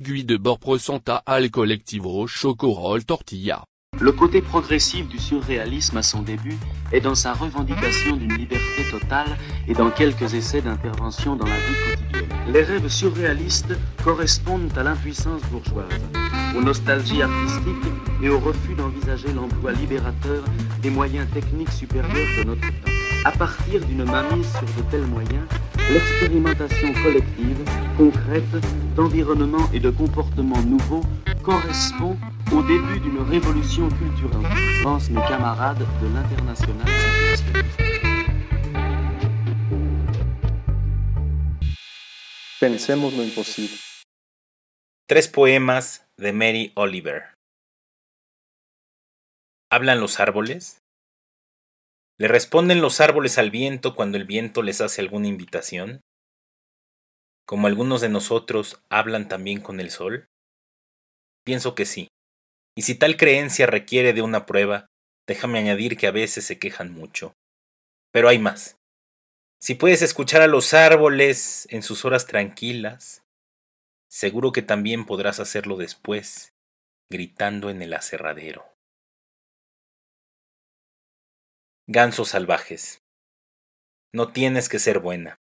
De bord presenta al colectivo Chocorol Tortilla. Le côté progressif du surréalisme à son début est dans sa revendication d'une liberté totale et dans quelques essais d'intervention dans la vie quotidienne. Les rêves surréalistes correspondent à l'impuissance bourgeoise, aux nostalgies artistiques et au refus d'envisager l'emploi libérateur des moyens techniques supérieurs de notre temps. À partir d'une mainmise sur de tels moyens, l'expérimentation collective, concrète, d'environnement et de comportements nouveaux correspond au début d'une révolution culturelle, pensent mes camarades de l'international. Pensemos lo imposible. Tres poemas de Mary Oliver. ¿Hablan los árboles? ¿Le responden los árboles al viento cuando el viento les hace alguna invitación? ¿Como algunos de nosotros hablan también con el sol? Pienso que sí. Y si tal creencia requiere de una prueba, déjame añadir que a veces se quejan mucho. Pero hay más. Si puedes escuchar a los árboles en sus horas tranquilas, seguro que también podrás hacerlo después, gritando en el aserradero. Gansos salvajes. No tienes que ser buena.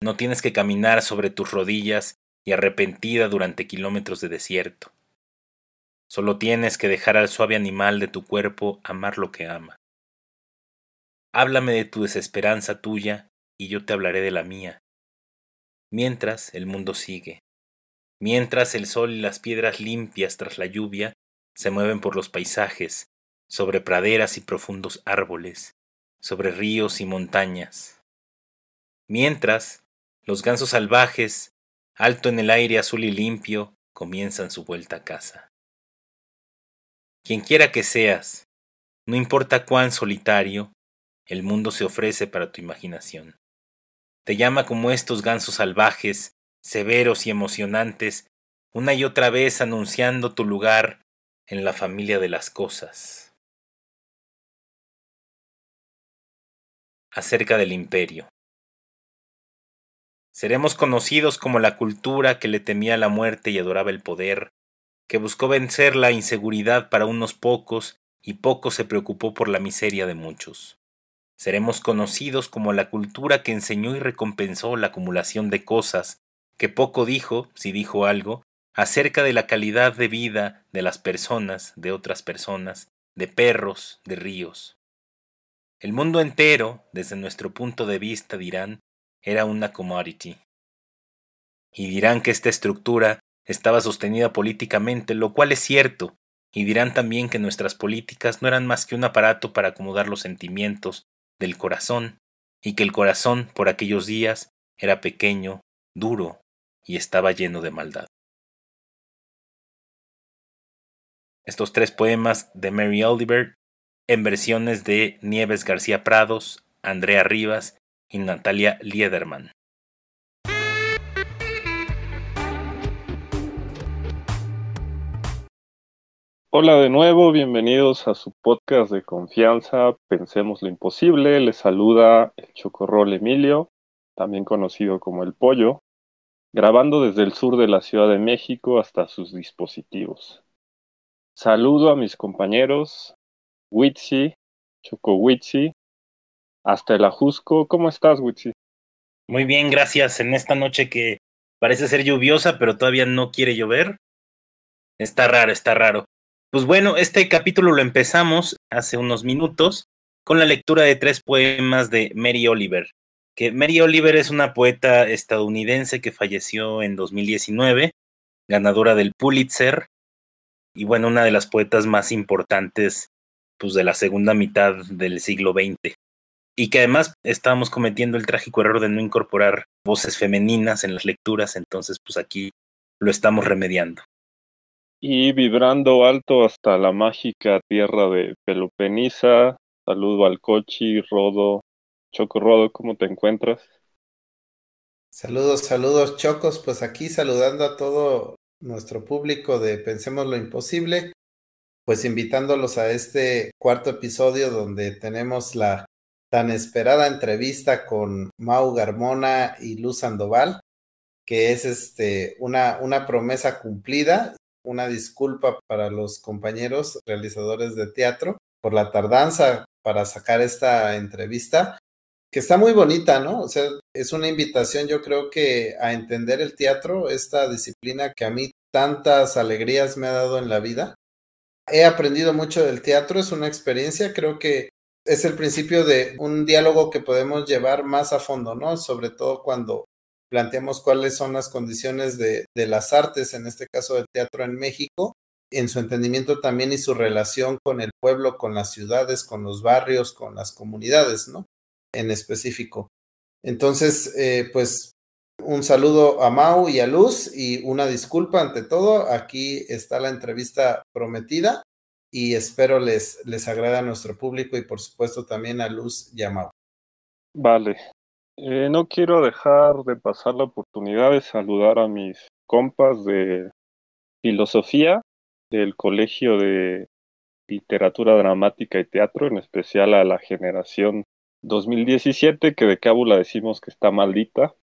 No tienes que caminar sobre tus rodillas y arrepentida durante kilómetros de desierto. Solo tienes que dejar al suave animal de tu cuerpo amar lo que ama. Háblame de tu desesperanza tuya y yo te hablaré de la mía. Mientras el mundo sigue, mientras el sol y las piedras limpias tras la lluvia se mueven por los paisajes, sobre praderas y profundos árboles, sobre ríos y montañas. Mientras, los gansos salvajes, alto en el aire azul y limpio, comienzan su vuelta a casa. Quien quiera que seas, no importa cuán solitario, el mundo se ofrece para tu imaginación. Te llama como estos gansos salvajes, severos y emocionantes, una y otra vez anunciando tu lugar en la familia de las cosas. Acerca del imperio. Seremos conocidos como la cultura que le temía la muerte y adoraba el poder, que buscó vencer la inseguridad para unos pocos y poco se preocupó por la miseria de muchos. Seremos conocidos como la cultura que enseñó y recompensó la acumulación de cosas, que poco dijo, si dijo algo, acerca de la calidad de vida de las personas, de otras personas, de perros, de ríos. El mundo entero, desde nuestro punto de vista, dirán, era una commodity. Y dirán que esta estructura estaba sostenida políticamente, lo cual es cierto, y dirán también que nuestras políticas no eran más que un aparato para acomodar los sentimientos del corazón, y que el corazón por aquellos días era pequeño, duro y estaba lleno de maldad. Estos tres poemas de Mary Oliver en versiones de Nieves García Prados, Andrea Rivas y Natalia Liederman. Hola de nuevo, bienvenidos a su podcast de confianza, Pensemos lo Imposible. Les saluda el Chocorrol Emilio, también conocido como el Pollo, grabando desde el sur de la Ciudad de México hasta sus dispositivos. Saludo a mis compañeros, Witsi, Choco Witsi, hasta el Ajusco. ¿Cómo estás, Witsi? Muy bien, gracias. En esta noche que parece ser lluviosa, pero todavía no quiere llover. Está raro, está raro. Pues bueno, este capítulo lo empezamos hace unos minutos con la lectura de tres poemas de Mary Oliver. Que Mary Oliver es una poeta estadounidense que falleció en 2019, ganadora del Pulitzer, y bueno, una de las poetas más importantes pues, de la segunda mitad del siglo XX. Y que además estábamos cometiendo el trágico error de no incorporar voces femeninas en las lecturas, entonces pues aquí lo estamos remediando y vibrando alto hasta la mágica tierra de Pelopeniza. Saludo al Cochi, Rodo, Choco Rodo, ¿cómo te encuentras? Saludos, saludos, Chocos. Pues aquí saludando a todo nuestro público de Pensemos lo Imposible, pues invitándolos a este cuarto episodio donde tenemos la tan esperada entrevista con Mau Garmona y Luz Sandoval que es este, una, una promesa cumplida, una disculpa para los compañeros realizadores de teatro por la tardanza para sacar esta entrevista, que está muy bonita, ¿no? O sea, es una invitación yo creo que a entender el teatro, esta disciplina que a mí tantas alegrías me ha dado en la vida. He aprendido mucho del teatro, es una experiencia, creo que es el principio de un diálogo que podemos llevar más a fondo, ¿no? Sobre todo cuando planteamos cuáles son las condiciones de, las artes, en este caso del teatro en México, en su entendimiento también y su relación con el pueblo, con las ciudades, con los barrios, con las comunidades, ¿no? En específico. Entonces, eh, pues un saludo a Mau y a Luz y una disculpa ante todo. Aquí está la entrevista prometida y espero les, les agrade a nuestro público y por supuesto también a Luz y a Mau. Vale. Eh, no quiero dejar de pasar la oportunidad de saludar a mis compas de filosofía del Colegio de Literatura Dramática y Teatro, en especial a la generación 2017, que de cábula decimos que está maldita,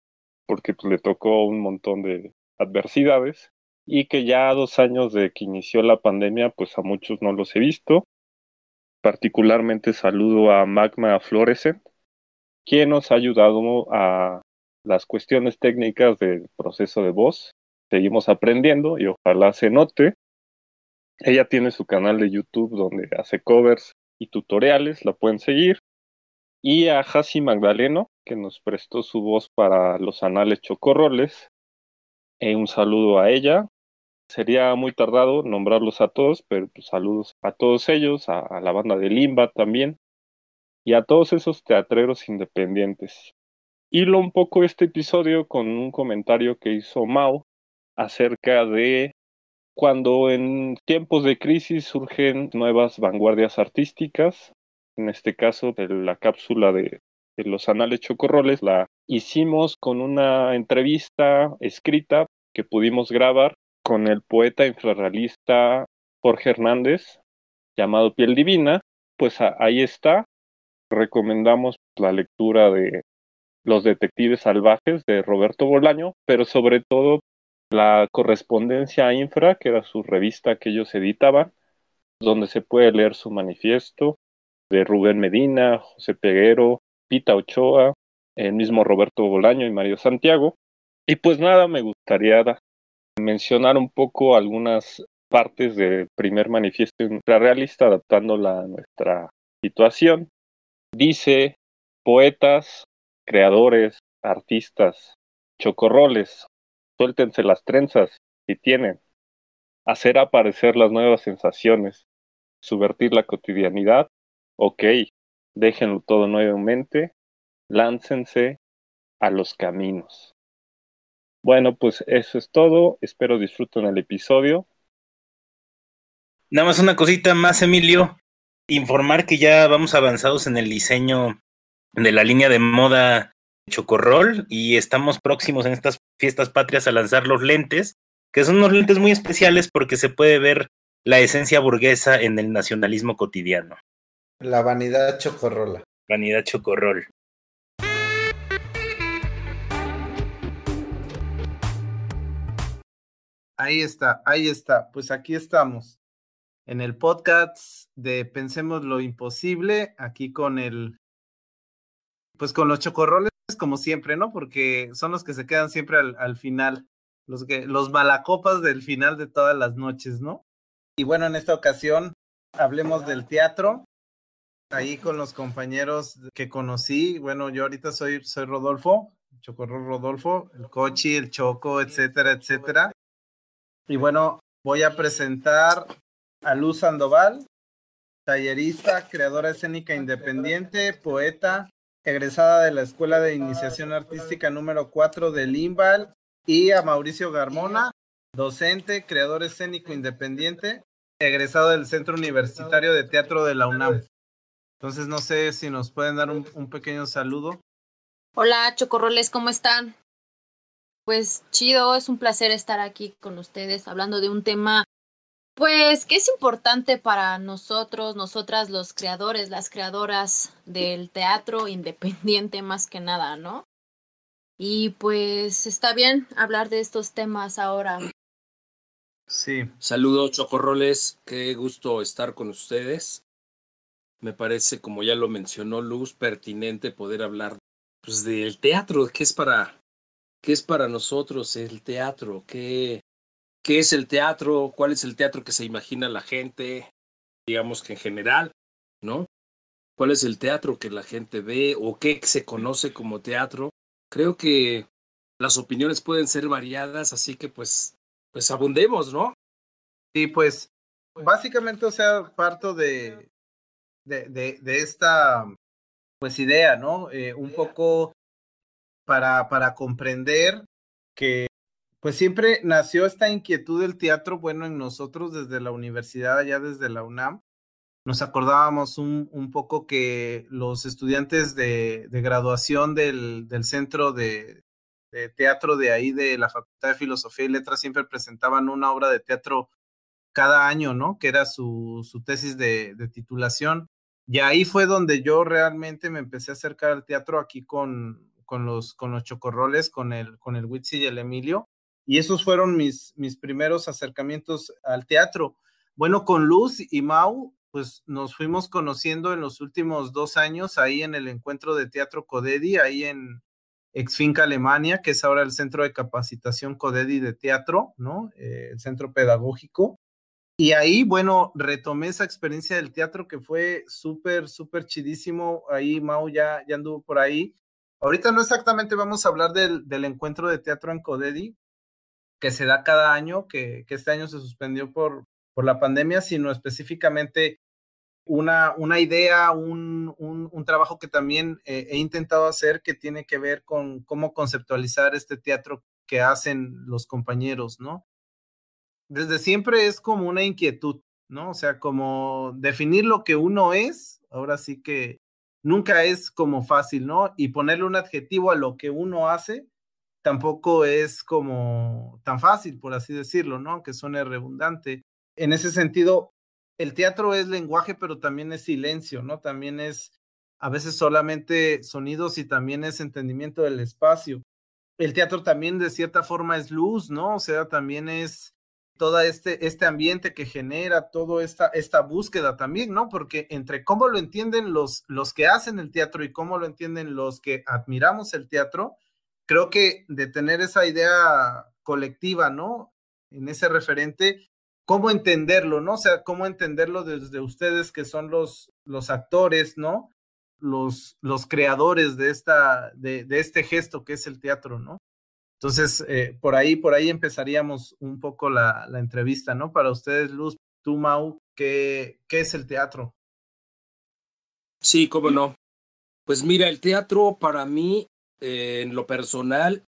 porque pues, le tocó un montón de adversidades, y que ya dos años de que inició la pandemia, pues a muchos no los he visto. Particularmente saludo a Magma Florescent, quien nos ha ayudado a las cuestiones técnicas del proceso de voz. Seguimos aprendiendo y ojalá se note ella tiene su canal de YouTube donde hace covers y tutoriales, la pueden seguir. Y a Hasi Magdaleno, que nos prestó su voz para los anales chocorroles. Eh, un saludo a ella. Sería muy tardado nombrarlos a todos, pero pues, saludos a todos ellos, a, a la banda de Limba también, y a todos esos teatreros independientes. Hilo un poco este episodio con un comentario que hizo Mao acerca de cuando en tiempos de crisis surgen nuevas vanguardias artísticas, en este caso de la cápsula de, los anales chocorroles, la hicimos con una entrevista escrita que pudimos grabar con el poeta infrarrealista Jorge Hernández, llamado Piel Divina, pues ahí está. Recomendamos la lectura de Los Detectives Salvajes de Roberto Bolaño, pero sobre todo la correspondencia a Infra, que era su revista que ellos editaban, donde se puede leer su manifiesto de Rubén Medina, José Peguero, Pita Ochoa, el mismo Roberto Bolaño y Mario Santiago. Y pues nada, me gustaría mencionar un poco algunas partes del primer manifiesto infrarrealista adaptándola a nuestra situación. Dice, poetas, creadores, artistas, chocorroles, Suéltense las trenzas, si tienen. Hacer aparecer las nuevas sensaciones. Subvertir la cotidianidad. Ok, déjenlo todo nuevamente. Láncense a los caminos. Bueno, pues eso es todo. Espero disfruten el episodio. Nada más una cosita más, Emilio. Informar que ya vamos avanzados en el diseño de la línea de moda Chocorrol y estamos próximos en estas fiestas patrias a lanzar los lentes, que son unos lentes muy especiales porque se puede ver la esencia burguesa en el nacionalismo cotidiano. La vanidad chocorrola. Vanidad chocorrol. Ahí está, ahí está. Pues aquí estamos. En el podcast de Pensemos lo Imposible, aquí con el, pues con los chocorroles como siempre, ¿no? Porque son los que se quedan siempre al, final, los, que, los malacopas del final de todas las noches, ¿no? Y bueno, en esta ocasión hablemos del teatro, ahí con los compañeros que conocí. Bueno, yo ahorita soy, soy Rodolfo, Chocorro Rodolfo, el Cochi, el Choco, etcétera, etcétera. Y bueno, voy a presentar a Luz Sandoval, tallerista, creadora escénica independiente, poeta, egresada de la Escuela de Iniciación Artística número 4 de Limbal, y a Mauricio Garmona, docente, creador escénico independiente, egresado del Centro Universitario de Teatro de la UNAM. Entonces, no sé si nos pueden dar un, un pequeño saludo. Hola, Chocorroles, ¿cómo están? Pues chido, es un placer estar aquí con ustedes hablando de un tema pues que es importante para nosotros, nosotras los creadores, las creadoras del teatro independiente más que nada, ¿no? Y pues está bien hablar de estos temas ahora. Sí. Saludos, chocorroles. Qué gusto estar con ustedes. Me parece, como ya lo mencionó Luz, pertinente poder hablar pues, del teatro, que es para, qué es para nosotros el teatro, qué, qué es el teatro, cuál es el teatro que se imagina la gente, digamos que en general, ¿no? ¿Cuál es el teatro que la gente ve o qué se conoce como teatro? Creo que las opiniones pueden ser variadas, así que pues, pues abundemos, ¿no? Sí, pues básicamente, o sea, parto de, de, de, de esta pues idea, ¿no? Eh, un poco para, para comprender que pues siempre nació esta inquietud del teatro, bueno, en nosotros desde la universidad, allá desde la UNAM, nos acordábamos un, un poco que los estudiantes de, de graduación del, del centro de, de, teatro de ahí, de la Facultad de Filosofía y Letras, siempre presentaban una obra de teatro cada año, ¿no? Que era su, su tesis de, de titulación. Y ahí fue donde yo realmente me empecé a acercar al teatro aquí con, con, los, con los chocorroles, con el, con el Witsi y el Emilio. Y esos fueron mis, mis primeros acercamientos al teatro. Bueno, con Luz y Mau pues nos fuimos conociendo en los últimos dos años ahí en el encuentro de teatro Codedi, ahí en Exfinca Alemania, que es ahora el centro de capacitación Codedi de teatro, ¿no? Eh, el centro pedagógico. Y ahí, bueno, retomé esa experiencia del teatro que fue súper, súper chidísimo. Ahí Mau ya, ya anduvo por ahí. Ahorita no exactamente vamos a hablar del, del encuentro de teatro en Codedi, que se da cada año, que, que este año se suspendió por, por la pandemia, sino específicamente una, una idea, un, un, trabajo que también eh, he intentado hacer que tiene que ver con cómo conceptualizar este teatro que hacen los compañeros, ¿no? Desde siempre es como una inquietud, ¿no? O sea, como definir lo que uno es, ahora sí que nunca es como fácil, ¿no? Y ponerle un adjetivo a lo que uno hace tampoco es como tan fácil, por así decirlo, ¿no? Que suene redundante. En ese sentido, el teatro es lenguaje, pero también es silencio, ¿no? También es a veces solamente sonidos y también es entendimiento del espacio. El teatro también de cierta forma es luz, ¿no? O sea, también es todo este, este ambiente que genera, toda esta, esta búsqueda también, ¿no? Porque entre cómo lo entienden los, los que hacen el teatro y cómo lo entienden los que admiramos el teatro, creo que de tener esa idea colectiva, ¿no? En ese referente, cómo entenderlo, ¿no? O sea, cómo entenderlo desde ustedes que son los, los actores, ¿no? Los, los creadores de, esta, de, de este gesto que es el teatro, ¿no? Entonces, eh, por ahí, por ahí empezaríamos un poco la, la, entrevista, ¿no? Para ustedes, Luz, tú, Mau, ¿qué, ¿qué es el teatro? Sí, cómo no. Pues mira, el teatro para mí, eh, en lo personal,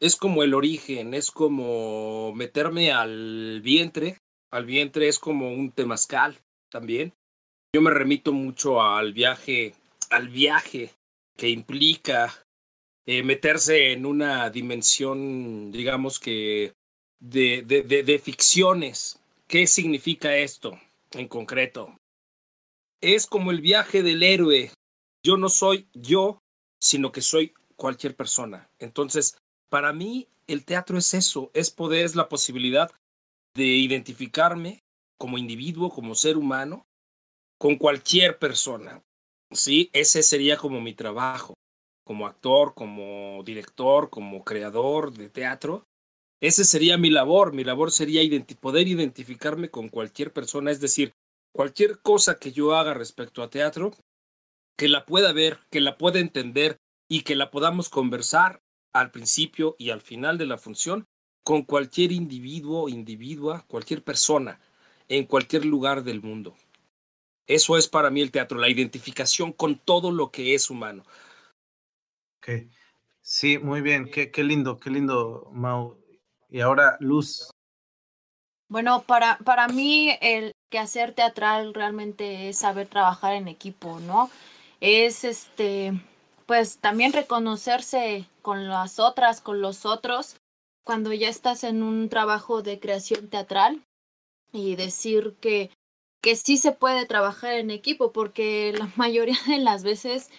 es como el origen, es como meterme al vientre, al vientre es como un temazcal también. Yo me remito mucho al viaje, al viaje que implica eh, meterse en una dimensión, digamos que, de, de, de, de ficciones. ¿Qué significa esto en concreto? Es como el viaje del héroe. Yo no soy yo, sino que soy cualquier persona. Entonces, para mí, el teatro es eso, es poder, es la posibilidad de identificarme como individuo, como ser humano, con cualquier persona. Sí, ese sería como mi trabajo, como actor, como director, como creador de teatro. Ese sería mi labor. Mi labor sería poder identificarme con cualquier persona, es decir, cualquier cosa que yo haga respecto a teatro, que la pueda ver, que la pueda entender y que la podamos conversar al principio y al final de la función con cualquier individuo, individua, cualquier persona, en cualquier lugar del mundo. Eso es para mí el teatro, la identificación con todo lo que es humano. Sí, muy bien, qué, qué lindo, qué lindo, Mau. Y ahora, Luz. Bueno, para, para mí el quehacer teatral realmente es saber trabajar en equipo, ¿no? Es este, pues también reconocerse con las otras, con los otros, cuando ya estás en un trabajo de creación teatral y decir que, que sí se puede trabajar en equipo, porque la mayoría de las veces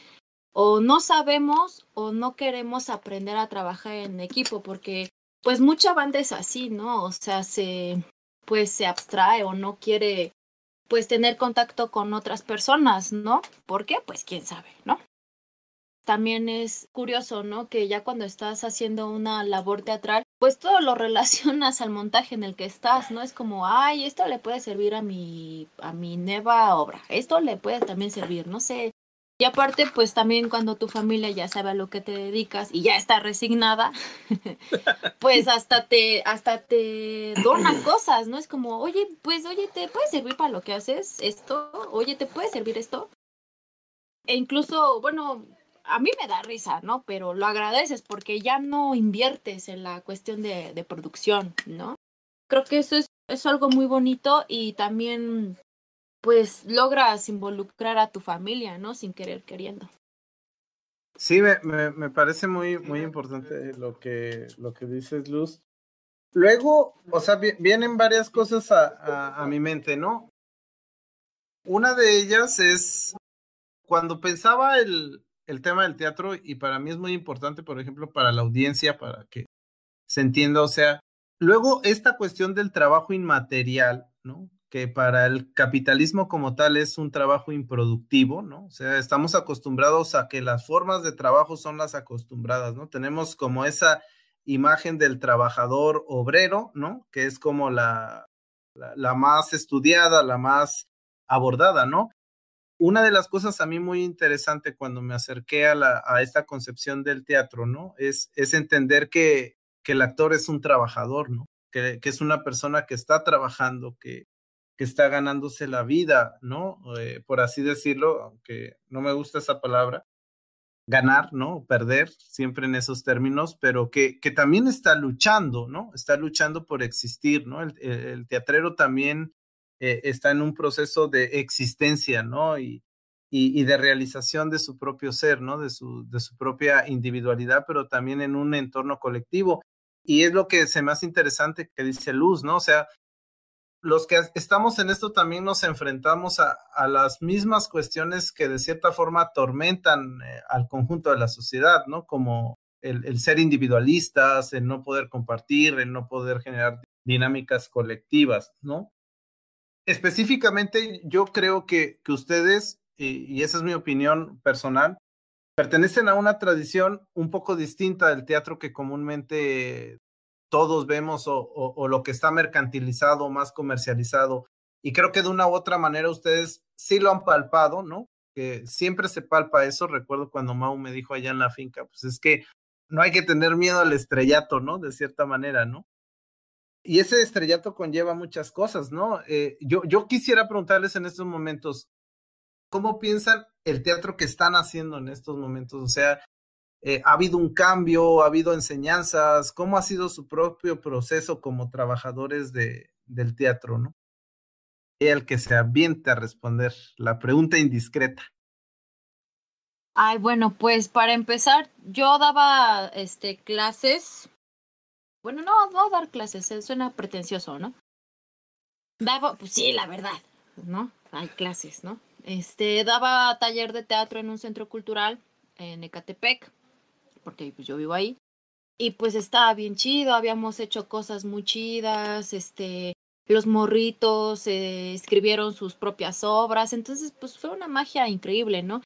o no sabemos o no queremos aprender a trabajar en equipo porque pues mucha banda es así, ¿no? O sea, se pues se abstrae o no quiere pues tener contacto con otras personas, ¿no? ¿Por qué? Pues quién sabe, ¿no? También es curioso, ¿no? Que ya cuando estás haciendo una labor teatral, pues todo lo relacionas al montaje en el que estás, ¿no? Es como, ay, esto le puede servir a mi, a mi nueva obra, esto le puede también servir, no sé, y aparte, pues también cuando tu familia ya sabe a lo que te dedicas y ya está resignada, pues hasta te, hasta te dona cosas, ¿no? Es como, oye, pues, oye, ¿te puede servir para lo que haces esto? Oye, ¿te puede servir esto? E incluso, bueno, a mí me da risa, ¿no? Pero lo agradeces porque ya no inviertes en la cuestión de, de producción, ¿no? Creo que eso es, es algo muy bonito y también pues logras involucrar a tu familia, ¿no? Sin querer queriendo. Sí, me, me, parece muy, muy importante lo que, lo que dices, Luz. Luego, o sea, vienen varias cosas a, a, mi mente, ¿no? Una de ellas es cuando pensaba el, el tema del teatro, y para mí es muy importante, por ejemplo, para la audiencia, para que se entienda, o sea, luego esta cuestión del trabajo inmaterial, ¿no? Que para el capitalismo como tal es un trabajo improductivo, ¿no? O sea, estamos acostumbrados a que las formas de trabajo son las acostumbradas, ¿no? Tenemos como esa imagen del trabajador obrero, ¿no? Que es como la, la, más estudiada, la más abordada, ¿no? Una de las cosas a mí muy interesante cuando me acerqué a, la, a esta concepción del teatro, ¿no? Es, es entender que, que el actor es un trabajador, ¿no? Que, que, es una persona que está trabajando, que, que está ganándose la vida, ¿no? Eh, por así decirlo, aunque no me gusta esa palabra, ganar, ¿no? Perder, siempre en esos términos, pero que, que también está luchando, ¿no? Está luchando por existir, ¿no? El, teatrero también eh, está en un proceso de existencia, ¿no? Y, y, de realización de su propio ser, ¿no? De su, de su propia individualidad, pero también en un entorno colectivo. Y es lo que se hace interesante que dice Luz, ¿no? O sea, los que estamos en esto también nos enfrentamos a, las mismas cuestiones que de cierta forma atormentan eh, al conjunto de la sociedad, ¿no? Como el, ser individualistas, el no poder compartir, el no poder generar dinámicas colectivas, ¿no? Específicamente, yo creo que, que ustedes, y esa es mi opinión personal, pertenecen a una tradición un poco distinta del teatro que comúnmente todos vemos o, lo que está mercantilizado, más comercializado. Y creo que de una u otra manera ustedes sí lo han palpado, ¿no? Que siempre se palpa eso. Recuerdo cuando Mau me dijo allá en la finca, pues es que no hay que tener miedo al estrellato, ¿no? De cierta manera, ¿no? Y ese estrellato conlleva muchas cosas, ¿no? Eh, yo, yo quisiera preguntarles en estos momentos, ¿cómo piensan el teatro que están haciendo en estos momentos? O sea, eh, ¿Ha habido un cambio? ¿Ha habido enseñanzas? ¿Cómo ha sido su propio proceso como trabajadores de, del teatro, no? El que se aviente a responder la pregunta indiscreta. Ay, bueno, pues para empezar, yo daba este clases. Bueno, no, no dar clases, eh, suena pretencioso, ¿no? Daba, pues sí, la verdad, ¿no? Hay clases, ¿no? Este, daba taller de teatro en un centro cultural en Ecatepec porque pues, yo vivo ahí. Y pues estaba bien chido, habíamos hecho cosas muy chidas, este, los morritos eh, escribieron sus propias obras, entonces pues fue una magia increíble, ¿no?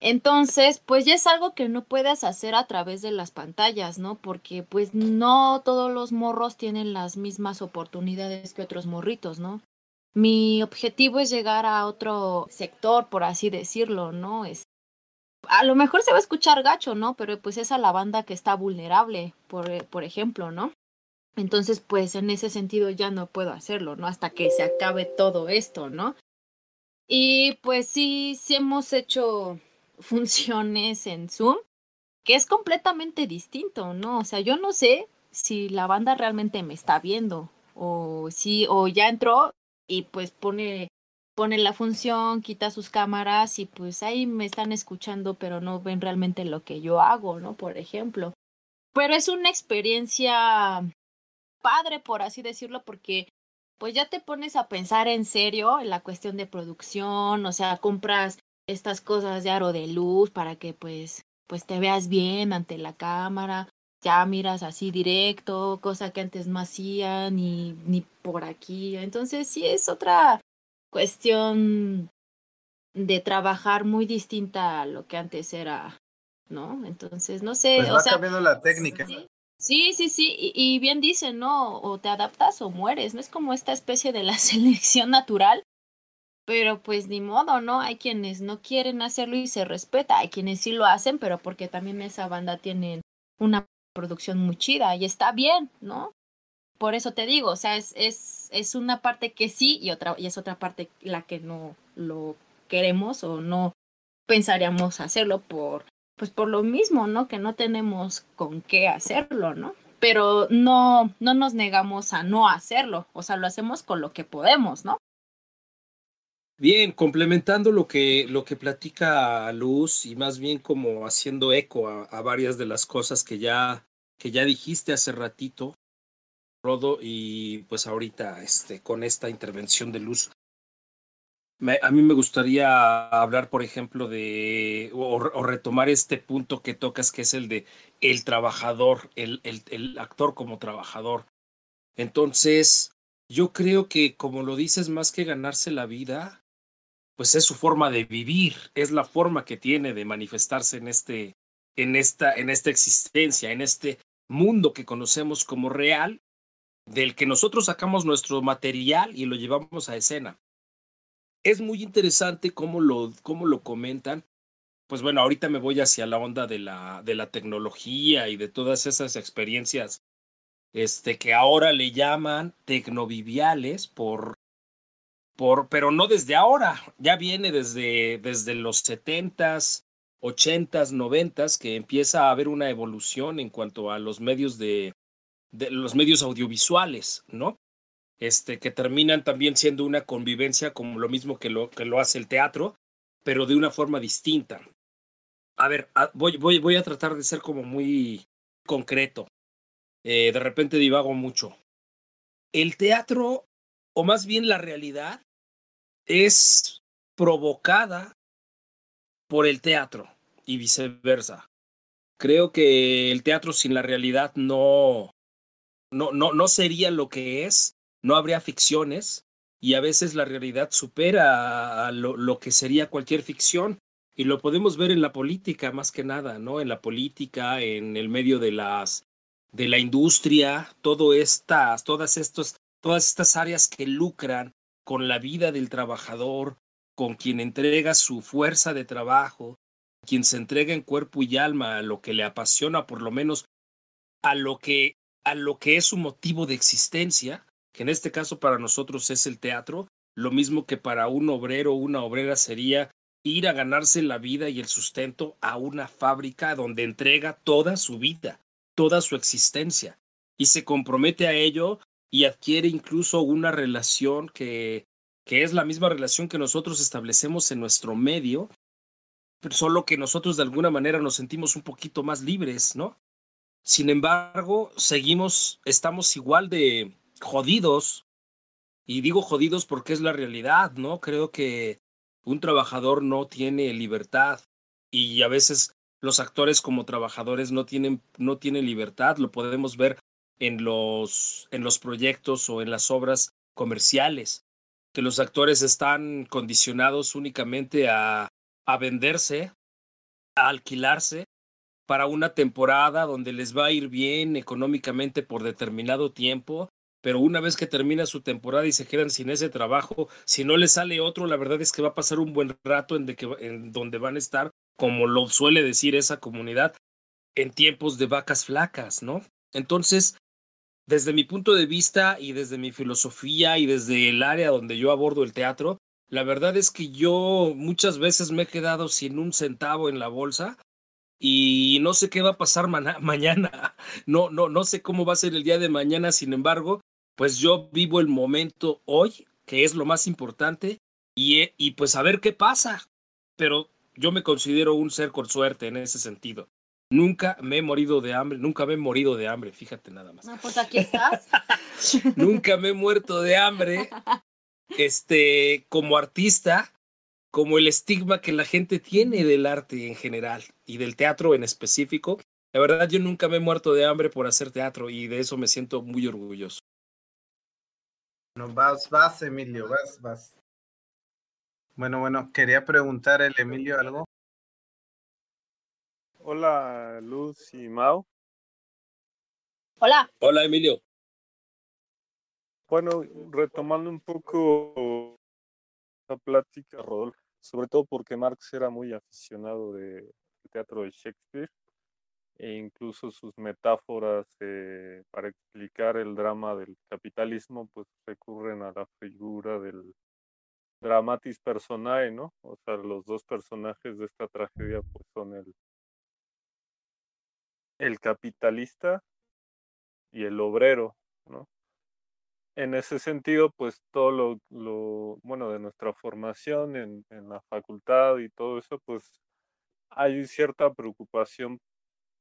Entonces, pues ya es algo que no puedes hacer a través de las pantallas, ¿no? Porque pues no todos los morros tienen las mismas oportunidades que otros morritos, ¿no? Mi objetivo es llegar a otro sector, por así decirlo, ¿no? Es a lo mejor se va a escuchar gacho, ¿no? Pero pues es a la banda que está vulnerable, por, eh, por ejemplo, ¿no? Entonces, pues en ese sentido ya no puedo hacerlo, ¿no? Hasta que se acabe todo esto, ¿no? Y pues sí, sí hemos hecho funciones en Zoom, que es completamente distinto, ¿no? O sea, yo no sé si la banda realmente me está viendo o si o ya entró y pues pone pone la función, quita sus cámaras y pues ahí me están escuchando, pero no ven realmente lo que yo hago, ¿no? Por ejemplo. Pero es una experiencia padre, por así decirlo, porque pues ya te pones a pensar en serio en la cuestión de producción, o sea, compras estas cosas de aro de luz para que pues, pues te veas bien ante la cámara, ya miras así directo, cosa que antes no hacía ni, ni por aquí. Entonces sí es otra cuestión de trabajar muy distinta a lo que antes era, ¿no? Entonces, no sé. Pues va cambiando la técnica. Sí, sí, sí, y, bien dicen, ¿no? O te adaptas o mueres, no es como esta especie de la selección natural, pero pues ni modo, ¿no? Hay quienes no quieren hacerlo y se respeta, hay quienes sí lo hacen, pero porque también esa banda tiene una producción muy chida y está bien, ¿no? Por eso te digo, o sea, es, es, es una parte que sí y otra, y es otra parte la que no lo queremos o no pensaríamos hacerlo por pues por lo mismo, ¿no? Que no tenemos con qué hacerlo, ¿no? Pero no, no nos negamos a no hacerlo, o sea, lo hacemos con lo que podemos, ¿no? Bien, complementando lo que, lo que platica Luz y más bien como haciendo eco a, a varias de las cosas que ya, que ya dijiste hace ratito, Rodo, y pues ahorita este, con esta intervención de Luz, a mí me gustaría hablar, por ejemplo, de o, retomar este punto que tocas, que es el de el trabajador, el, el, el, actor como trabajador. Entonces, yo creo que, como lo dices, más que ganarse la vida, pues es su forma de vivir, es la forma que tiene de manifestarse en este, en esta, en esta existencia, en este mundo que conocemos como real, del que nosotros sacamos nuestro material y lo llevamos a escena es muy interesante cómo lo, cómo lo comentan. Pues bueno, ahorita me voy hacia la onda de la, de la tecnología y de todas esas experiencias este, que ahora le llaman tecnoviviales por, por, pero no desde ahora, ya viene desde, desde los setentas, ochentas, noventas, que empieza a haber una evolución en cuanto a los medios de, de los medios audiovisuales, ¿no? este, que terminan también siendo una convivencia como lo mismo que lo, que lo hace el teatro, pero de una forma distinta. A ver, voy, voy, voy a tratar de ser como muy concreto. Eh, de repente divago mucho. El teatro, o más bien la realidad, es provocada por el teatro y viceversa. Creo que el teatro sin la realidad no, no, no, no sería lo que es no habría ficciones y a veces la realidad supera a lo, lo, que sería cualquier ficción y lo podemos ver en la política más que nada, ¿no? En la política, en el medio de las de la industria, todo estas, todas estos, todas estas áreas que lucran con la vida del trabajador, con quien entrega su fuerza de trabajo, quien se entrega en cuerpo y alma a lo que le apasiona, por lo menos a lo que a lo que es su motivo de existencia, que en este caso para nosotros es el teatro, lo mismo que para un obrero o una obrera sería ir a ganarse la vida y el sustento a una fábrica donde entrega toda su vida, toda su existencia, y se compromete a ello y adquiere incluso una relación que, que es la misma relación que nosotros establecemos en nuestro medio, pero solo que nosotros de alguna manera nos sentimos un poquito más libres, ¿no? Sin embargo, seguimos, estamos igual de, jodidos, y digo jodidos porque es la realidad, ¿no? Creo que un trabajador no tiene libertad. Y a veces los actores como trabajadores no tienen, no tienen libertad, lo podemos ver en los, en los proyectos o en las obras comerciales, que los actores están condicionados únicamente a, a venderse, a alquilarse para una temporada donde les va a ir bien económicamente por determinado tiempo pero una vez que termina su temporada y se quedan sin ese trabajo, si no les sale otro, la verdad es que va a pasar un buen rato en, en donde van a estar, como lo suele decir esa comunidad, en tiempos de vacas flacas, ¿no? Entonces, desde mi punto de vista y desde mi filosofía y desde el área donde yo abordo el teatro, la verdad es que yo muchas veces me he quedado sin un centavo en la bolsa y no sé qué va a pasar mañana. No, no, no sé cómo va a ser el día de mañana. Sin embargo, pues yo vivo el momento hoy, que es lo más importante, y, y pues a ver qué pasa. Pero yo me considero un ser con suerte en ese sentido. Nunca me he morido de hambre, nunca me he morido de hambre, fíjate nada más. No, pues aquí estás. nunca me he muerto de hambre. Este, como artista, como el estigma que la gente tiene del arte en general y del teatro en específico. La verdad, yo nunca me he muerto de hambre por hacer teatro y de eso me siento muy orgulloso. No, vas, vas, Emilio, vas, vas. Bueno, bueno, quería preguntar el Emilio algo. Hola, Luz y Mau. Hola. Hola, Emilio. Bueno, retomando un poco plática, Rodolfo, sobre todo porque Marx era muy aficionado del teatro de Shakespeare e incluso sus metáforas eh, para explicar el drama del capitalismo pues recurren a la figura del dramatis personae, ¿no? O sea, los dos personajes de esta tragedia pues son el el capitalista y el obrero, ¿no? En ese sentido, pues todo lo, bueno, de nuestra formación en, en, la facultad y todo eso, pues hay cierta preocupación,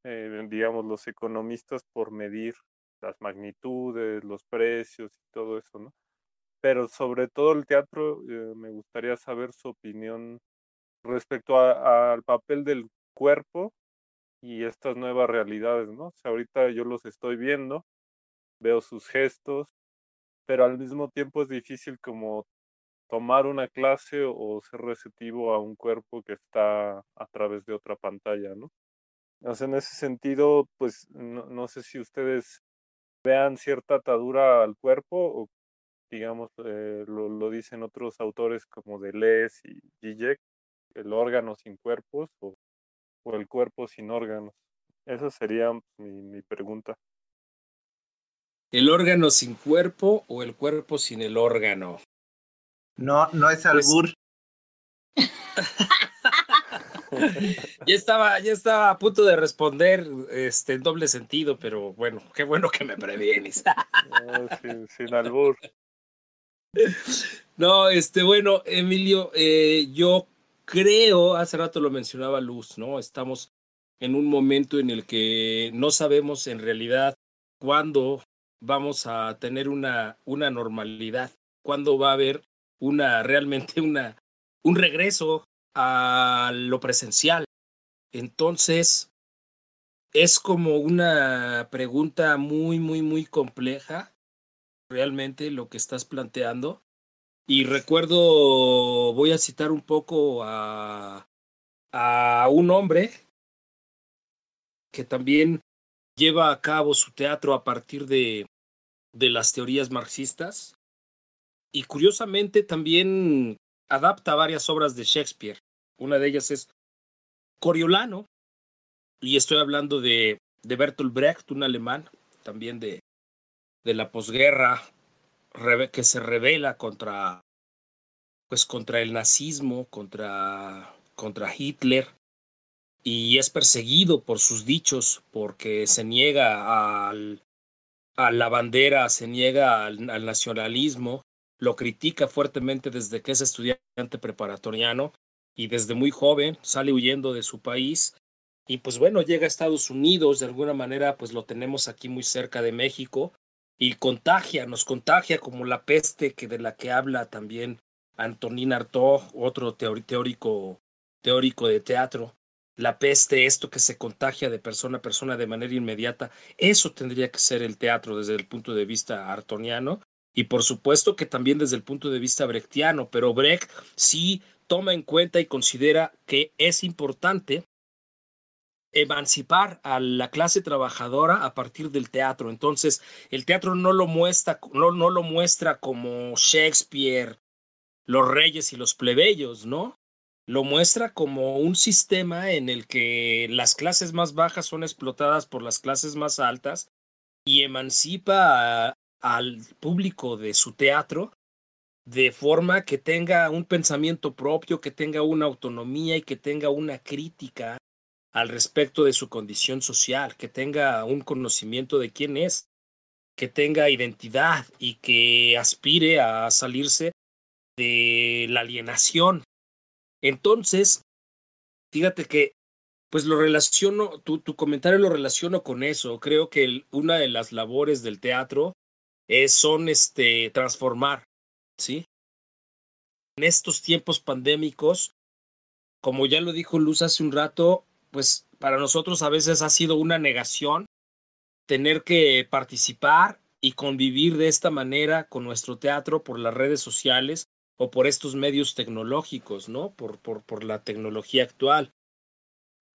eh, digamos, los economistas por medir las magnitudes, los precios y todo eso, ¿no? Pero sobre todo el teatro, eh, me gustaría saber su opinión respecto al papel del cuerpo y estas nuevas realidades, ¿no? O sea, ahorita yo los estoy viendo, veo sus gestos, pero al mismo tiempo es difícil como tomar una clase o ser receptivo a un cuerpo que está a través de otra pantalla, ¿no? O sea, en ese sentido, pues no, sé si ustedes vean cierta atadura al cuerpo o digamos, eh, lo, dicen otros autores como Deleuze y Zizek, el órgano sin cuerpos o el cuerpo sin órganos? Esa sería mi pregunta. ¿El órgano sin cuerpo o el cuerpo sin el órgano? No, no es Pues albur. ya estaba, ya estaba a punto de responder este, en doble sentido, pero bueno, qué bueno que me previenes. No, sin, sin albur. No, este, bueno, Emilio, eh, yo creo, hace rato lo mencionaba Luz, ¿no? Estamos en un momento en el que no sabemos en realidad cuándo vamos a tener una, una normalidad, cuándo va a haber una, realmente una, un regreso a lo presencial. Entonces, es como una pregunta muy, muy, muy compleja, realmente lo que estás planteando. Y recuerdo, voy a citar un poco a, a un hombre que también lleva a cabo su teatro a partir de, de las teorías marxistas y curiosamente también adapta varias obras de Shakespeare. Una de ellas es Coriolano y estoy hablando de, de Bertolt Brecht, un alemán también de, de la posguerra que se revela contra pues contra el nazismo, contra contra Hitler y es perseguido por sus dichos porque se niega al, a la bandera, se niega al, al nacionalismo, lo critica fuertemente desde que es estudiante preparatoriano y desde muy joven sale huyendo de su país y pues bueno, llega a Estados Unidos, de alguna manera pues lo tenemos aquí muy cerca de México y contagia, nos contagia como la peste que de la que habla también Antonin Artaud, otro teórico teórico de teatro. La peste, esto que se contagia de persona a persona de manera inmediata, eso tendría que ser el teatro desde el punto de vista artoniano y por supuesto que también desde el punto de vista brechtiano, pero Brecht sí toma en cuenta y considera que es importante emancipar a la clase trabajadora a partir del teatro. Entonces, el teatro no lo muestra, no, no lo muestra como Shakespeare, los reyes y los plebeyos, ¿no? Lo muestra como un sistema en el que las clases más bajas son explotadas por las clases más altas y emancipa al público de su teatro de forma que tenga un pensamiento propio, que tenga una autonomía y que tenga una crítica al respecto de su condición social, que tenga un conocimiento de quién es, que tenga identidad y que aspire a salirse de la alienación. Entonces, fíjate que, pues lo relaciono, tu, tu comentario lo relaciono con eso. Creo que una de las labores del teatro es, son este, transformar, ¿sí? estos tiempos pandémicos, como ya lo dijo Luz hace un rato, pues para nosotros a veces ha sido una negación tener que participar y convivir de esta manera con nuestro teatro por las redes sociales o por estos medios tecnológicos, ¿no? Por, por, por la tecnología actual.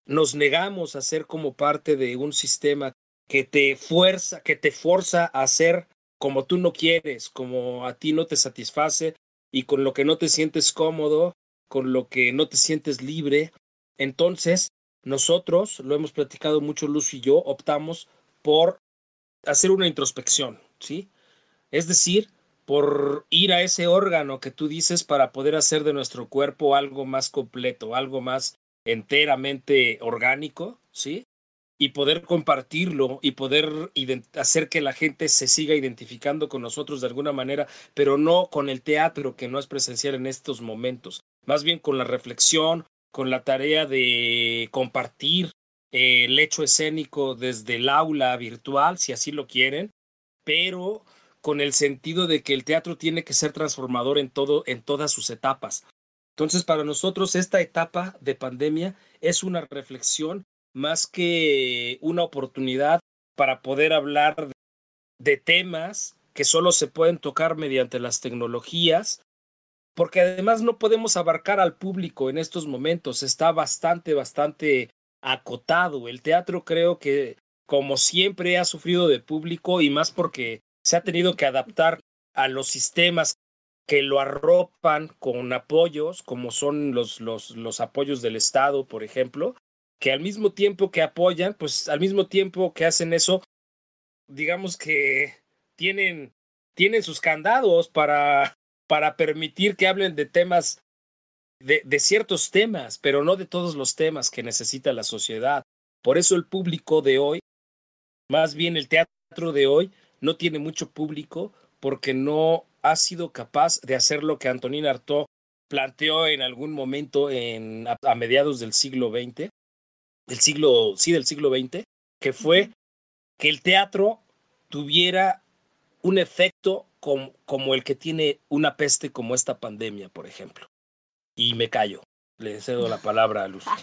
Nos negamos a ser como parte de un sistema que te fuerza, que te forza a hacer como tú no quieres, como a ti no te satisface y con lo que no te sientes cómodo, con lo que no te sientes libre. Entonces, nosotros, lo hemos platicado mucho Luz y yo, optamos por hacer una introspección, ¿sí? Es decir, por ir a ese órgano que tú dices para poder hacer de nuestro cuerpo algo más completo, algo más enteramente orgánico, ¿sí? Y poder compartirlo y poder hacer que la gente se siga identificando con nosotros de alguna manera, pero no con el teatro que no es presencial en estos momentos, más bien con la reflexión, con la tarea de compartir eh, el hecho escénico desde el aula virtual, si así lo quieren, pero con el sentido de que el teatro tiene que ser transformador en todo, en todas sus etapas. Entonces, para nosotros esta etapa de pandemia es una reflexión más que una oportunidad para poder hablar de temas que solo se pueden tocar mediante las tecnologías, porque además no podemos abarcar al público en estos momentos, está bastante, bastante acotado. El teatro creo que, como siempre, ha sufrido de público y más porque se ha tenido que adaptar a los sistemas que lo arropan con apoyos, como son los, los, apoyos del Estado, por ejemplo, que al mismo tiempo que apoyan, pues al mismo tiempo que hacen eso, digamos que tienen, tienen sus candados para para permitir que hablen de temas, de, de, ciertos temas, pero no de todos los temas que necesita la sociedad. Por eso el público de hoy, más bien el teatro de hoy, no tiene mucho público porque no ha sido capaz de hacer lo que Antonín Artaud planteó en algún momento en, a, a mediados del siglo XX, del siglo, sí, del siglo XX, que fue que el teatro tuviera un efecto como, como el que tiene una peste como esta pandemia, por ejemplo. Y me callo. Le cedo la palabra a Luz.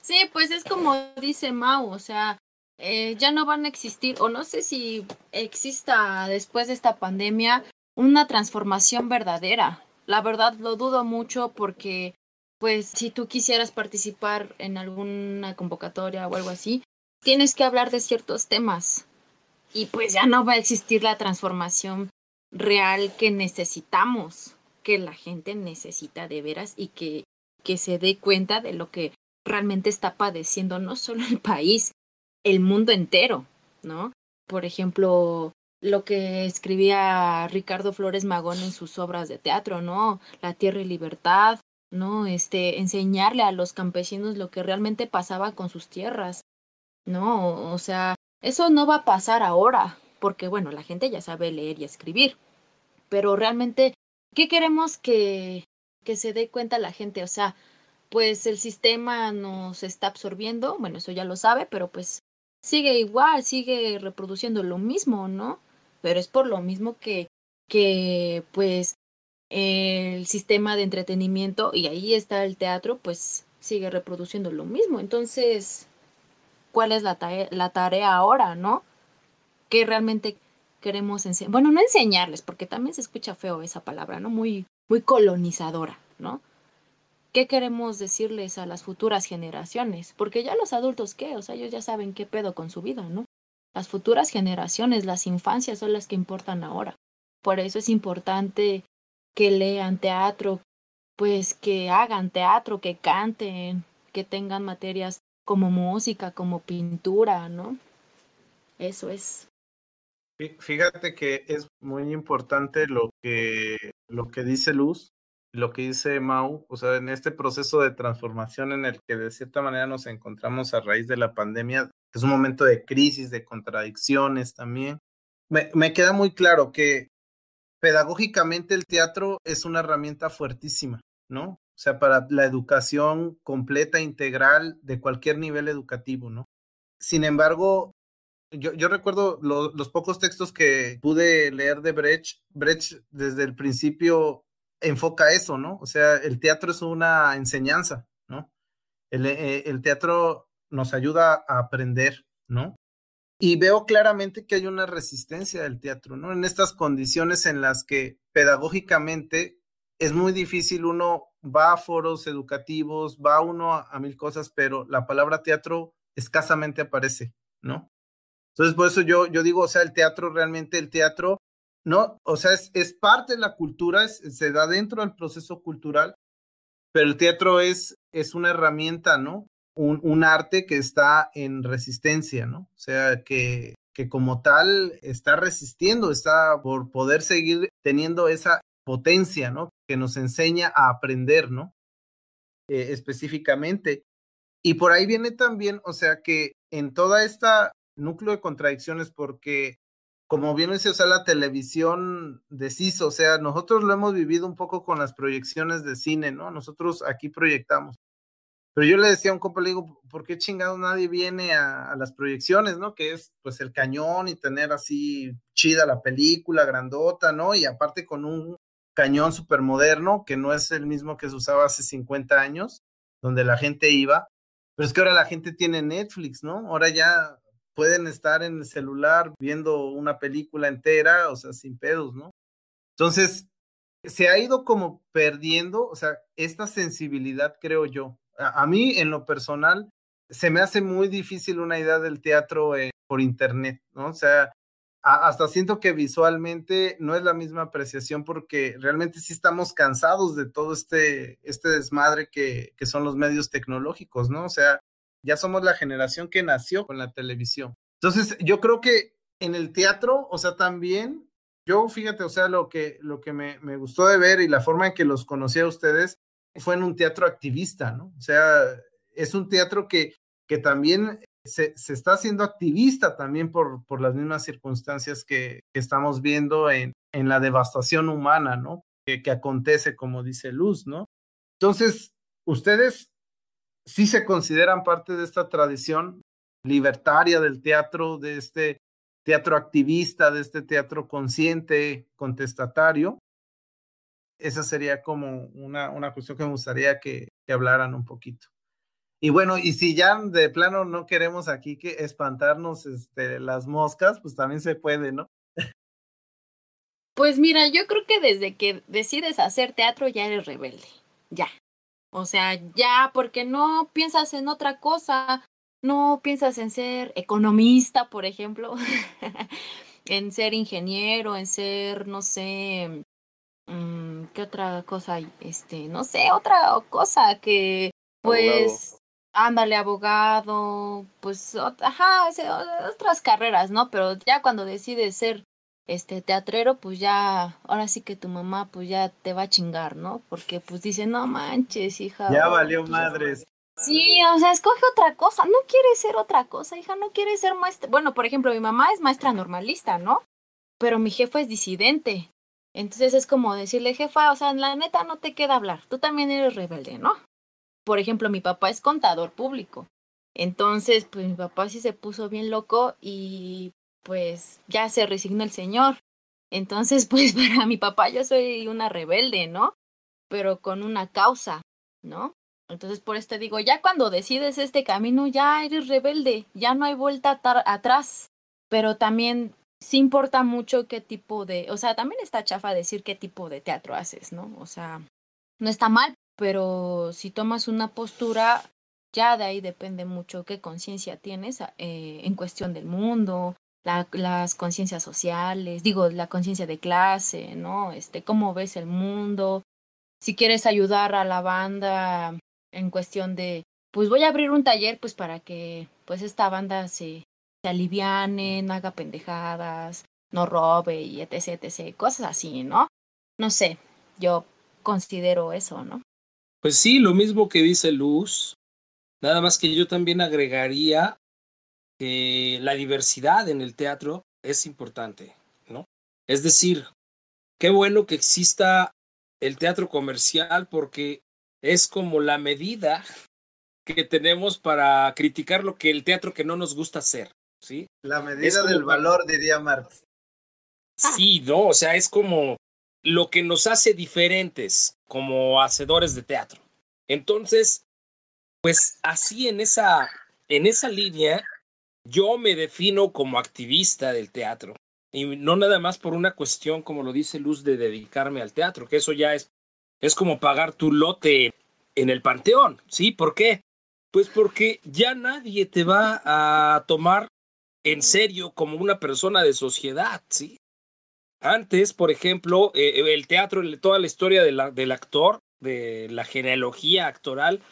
Sí, pues es como dice Mau, o sea, eh, ya no van a existir, o no sé si exista después de esta pandemia una transformación verdadera. La verdad lo dudo mucho porque, pues, si tú quisieras participar en alguna convocatoria o algo así, tienes que hablar de ciertos temas. Y pues ya no va a existir la transformación real que necesitamos, que la gente necesita de veras y que, que se dé cuenta de lo que realmente está padeciendo no solo el país, el mundo entero, ¿no? Por ejemplo, lo que escribía Ricardo Flores Magón en sus obras de teatro, ¿no? La tierra y libertad, ¿no? Este, enseñarle a los campesinos lo que realmente pasaba con sus tierras, ¿no? O sea, eso no va a pasar ahora, porque bueno, la gente ya sabe leer y escribir, pero realmente, ¿qué queremos que, que se dé cuenta la gente? O sea, pues el sistema nos está absorbiendo, bueno, eso ya lo sabe, pero pues sigue igual, sigue reproduciendo lo mismo, ¿no? Pero es por lo mismo que, que pues el sistema de entretenimiento, y ahí está el teatro, pues sigue reproduciendo lo mismo. Entonces, ¿cuál es la, tarea, la tarea ahora, no? ¿Qué realmente queremos enseñar? Bueno, no enseñarles, porque también se escucha feo esa palabra, ¿no? Muy, muy colonizadora, ¿no? ¿Qué queremos decirles a las futuras generaciones? Porque ya los adultos, ¿qué? O sea, ellos ya saben qué pedo con su vida, ¿no? Las futuras generaciones, las infancias son las que importan ahora. Por eso es importante que lean teatro, pues que hagan teatro, que canten, que tengan materias como música, como pintura, ¿no? Eso es. Fíjate que es muy importante lo que, lo que dice Luz, lo que dice Mau, o sea, en este proceso de transformación en el que de cierta manera nos encontramos a raíz de la pandemia, es un momento de crisis, de contradicciones también. Me, me queda muy claro que pedagógicamente el teatro es una herramienta fuertísima, ¿no? O sea, para la educación completa, integral, de cualquier nivel educativo, ¿no? Sin embargo, yo, yo recuerdo lo, los pocos textos que pude leer de Brecht. Brecht desde el principio enfoca eso, ¿no? O sea, el teatro es una enseñanza, ¿no? El, eh, el teatro nos ayuda a aprender, ¿no? Y veo claramente que hay una resistencia del teatro, ¿no? En estas condiciones en las que pedagógicamente es muy difícil, uno va a foros educativos, va uno a, mil cosas, pero la palabra teatro escasamente aparece, ¿no? Entonces, por eso yo, yo digo, o sea, el teatro, realmente el teatro, ¿no? O sea, es, es parte de la cultura, se da dentro del proceso cultural, pero el teatro es, es una herramienta, ¿no? Un, un, arte que está en resistencia, ¿no? O sea, que, que como tal está resistiendo, está por poder seguir teniendo esa potencia, ¿no? Que nos enseña a aprender, ¿no? Eh, específicamente. Y por ahí viene también, o sea, que en toda esta núcleo de contradicciones, porque como bien dice, o sea, la televisión deshizo, o sea, nosotros lo hemos vivido un poco con las proyecciones de cine, ¿no? Nosotros aquí proyectamos. Pero yo le decía a un compa, le digo, ¿por qué chingado nadie viene a, las proyecciones, ¿no? Que es pues el cañón y tener así chida la película, grandota, ¿no? Y aparte con un cañón súper moderno, que no es el mismo que se usaba hace 50 años, donde la gente iba. Pero es que ahora la gente tiene Netflix, ¿no? Ahora ya pueden estar en el celular viendo una película entera, o sea, sin pedos, ¿no? Entonces, se ha ido como perdiendo, o sea, esta sensibilidad, creo yo. A, a mí, en lo personal, se me hace muy difícil una idea del teatro eh, por internet, ¿no? O sea, a, hasta siento que visualmente no es la misma apreciación porque realmente sí estamos cansados de todo este, este desmadre que, que son los medios tecnológicos, ¿no? O sea, ya somos la generación que nació con la televisión. Entonces, yo creo que en el teatro, o sea, también, yo fíjate, o sea, lo que, lo que me, me gustó de ver y la forma en que los conocí a ustedes fue en un teatro activista, ¿no? O sea, es un teatro que, que también se, se, está haciendo activista también por, por las mismas circunstancias que, estamos viendo en, en, la devastación humana, ¿no? Que, que acontece, como dice Luz, ¿no? Entonces, ustedes sí se consideran parte de esta tradición libertaria del teatro, de este teatro activista, de este teatro consciente, contestatario. Esa sería como una, una cuestión que me gustaría que, hablaran un poquito. Y bueno, y si ya de plano no queremos aquí que espantarnos este, las moscas, pues también se puede, ¿no? Pues mira, yo creo que desde que decides hacer teatro ya eres rebelde, ya. O sea, ya, porque no piensas en otra cosa, no piensas en ser economista, por ejemplo, en ser ingeniero, en ser, no sé, mmm, ¿qué otra cosa hay? Este, no sé, otra cosa que, pues, abogado. ándale, abogado, pues, ajá, otras carreras, ¿no? Pero ya cuando decides ser este teatrero, pues ya, ahora sí que tu mamá pues ya te va a chingar, ¿no? Porque pues dice, no manches, hija. Ya valió pues, madres. Sí, o sea, escoge otra cosa, no quiere ser otra cosa, hija, no quiere ser maestra. Bueno, por ejemplo, mi mamá es maestra normalista, ¿no? Pero mi jefa es disidente. Entonces es como decirle, jefa, o sea, la neta no te queda hablar, tú también eres rebelde, ¿no? Por ejemplo, mi papá es contador público. Entonces, pues mi papá sí se puso bien loco y pues ya se resignó el señor. Entonces, pues para mi papá yo soy una rebelde, ¿no? Pero con una causa, ¿no? Entonces, por esto digo, ya cuando decides este camino, ya eres rebelde, ya no hay vuelta atrás. Pero también sí importa mucho qué tipo de, o sea, también está chafa decir qué tipo de teatro haces, ¿no? O sea, no está mal, pero si tomas una postura, ya de ahí depende mucho qué conciencia tienes eh, en cuestión del mundo, la, las conciencias sociales, digo, la conciencia de clase, ¿no? Este, cómo ves el mundo, si quieres ayudar a la banda en cuestión de, pues voy a abrir un taller, pues para que, pues esta banda se, se aliviane, no haga pendejadas, no robe y etc, etc, cosas así, ¿no? No sé, yo considero eso, ¿no? Pues sí, lo mismo que dice Luz, nada más que yo también agregaría que la diversidad en el teatro es importante, ¿no? Es decir, qué bueno que exista el teatro comercial porque es como la medida que tenemos para criticar lo que el teatro que no nos gusta hacer, ¿sí? La medida del valor, diría Marx. Sí, no, o sea, es como lo que nos hace diferentes como hacedores de teatro. Entonces, pues así en esa, en esa línea, yo me defino como activista del teatro. Y no nada más por una cuestión, como lo dice Luz, de dedicarme al teatro, que eso ya es, es como pagar tu lote en el panteón, ¿sí? ¿Por qué? Pues porque ya nadie te va a tomar en serio como una persona de sociedad, ¿sí? Antes, por ejemplo, eh, el teatro, toda la historia del actor, de la genealogía actoral,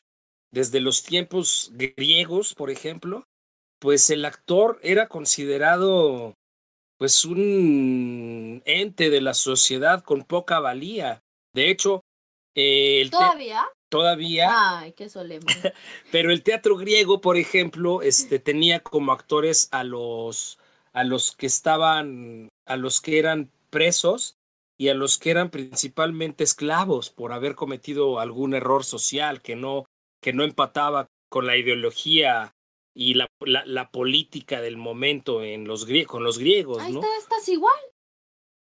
desde los tiempos griegos, por ejemplo, pues el actor era considerado pues un ente de la sociedad con poca valía. De hecho, eh, el ¿Todavía? Todavía. Ay, qué solemne. Pero el teatro griego, por ejemplo, este, tenía como actores a los, a los que estaban, a los que eran presos y a los que eran principalmente esclavos por haber cometido algún error social que no, que no empataba con la ideología y la, la, política del momento en los con los griegos, Ahí ¿no? Está, estás igual.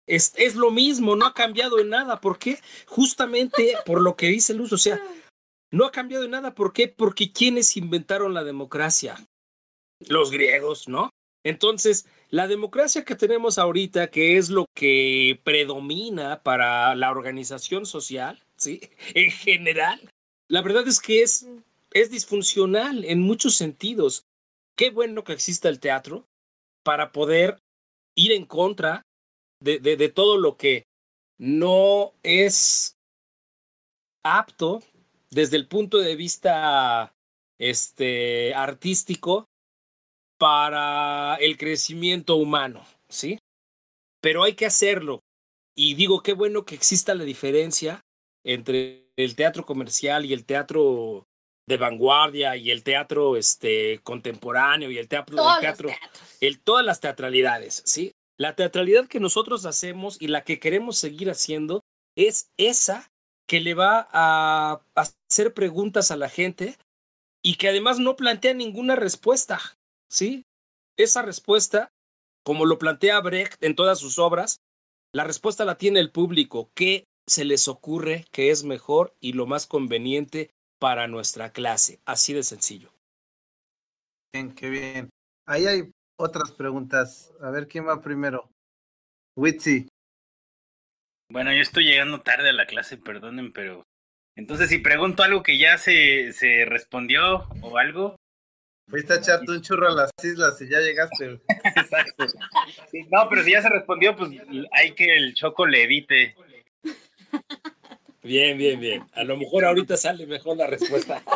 Es, es lo mismo, no ha cambiado en nada. ¿Por qué? Justamente por lo que dice Luz, o sea, no ha cambiado en nada. ¿Por qué? Porque quienes inventaron la democracia? Los griegos, ¿no? Entonces, la democracia que tenemos ahorita, que es lo que predomina para la organización social, ¿sí? En general, la verdad es que es es disfuncional en muchos sentidos. Qué bueno que exista el teatro para poder ir en contra de, de, todo lo que no es apto desde el punto de vista este, artístico para el crecimiento humano, ¿sí? Pero hay que hacerlo. Y digo, qué bueno que exista la diferencia entre el teatro comercial y el teatro de vanguardia y el teatro este, contemporáneo y el teatro, el teatro el, todas las teatralidades, ¿sí? La teatralidad que nosotros hacemos y la que queremos seguir haciendo es esa que le va a hacer preguntas a la gente y que además no plantea ninguna respuesta, ¿sí? Esa respuesta, como lo plantea Brecht en todas sus obras, la respuesta la tiene el público. ¿Qué se les ocurre que es mejor y lo más conveniente para nuestra clase. Así de sencillo. Bien, qué bien. Ahí hay otras preguntas. A ver quién va primero. Witsi. Bueno, yo estoy llegando tarde a la clase, perdonen, pero entonces si pregunto algo que ya se, se respondió o algo. Fuiste a echarte un churro a las islas y ya llegaste. Exacto. no, pero si ya se respondió, pues hay que el choco le edite. Bien, bien, bien. A lo mejor ahorita sale mejor la respuesta.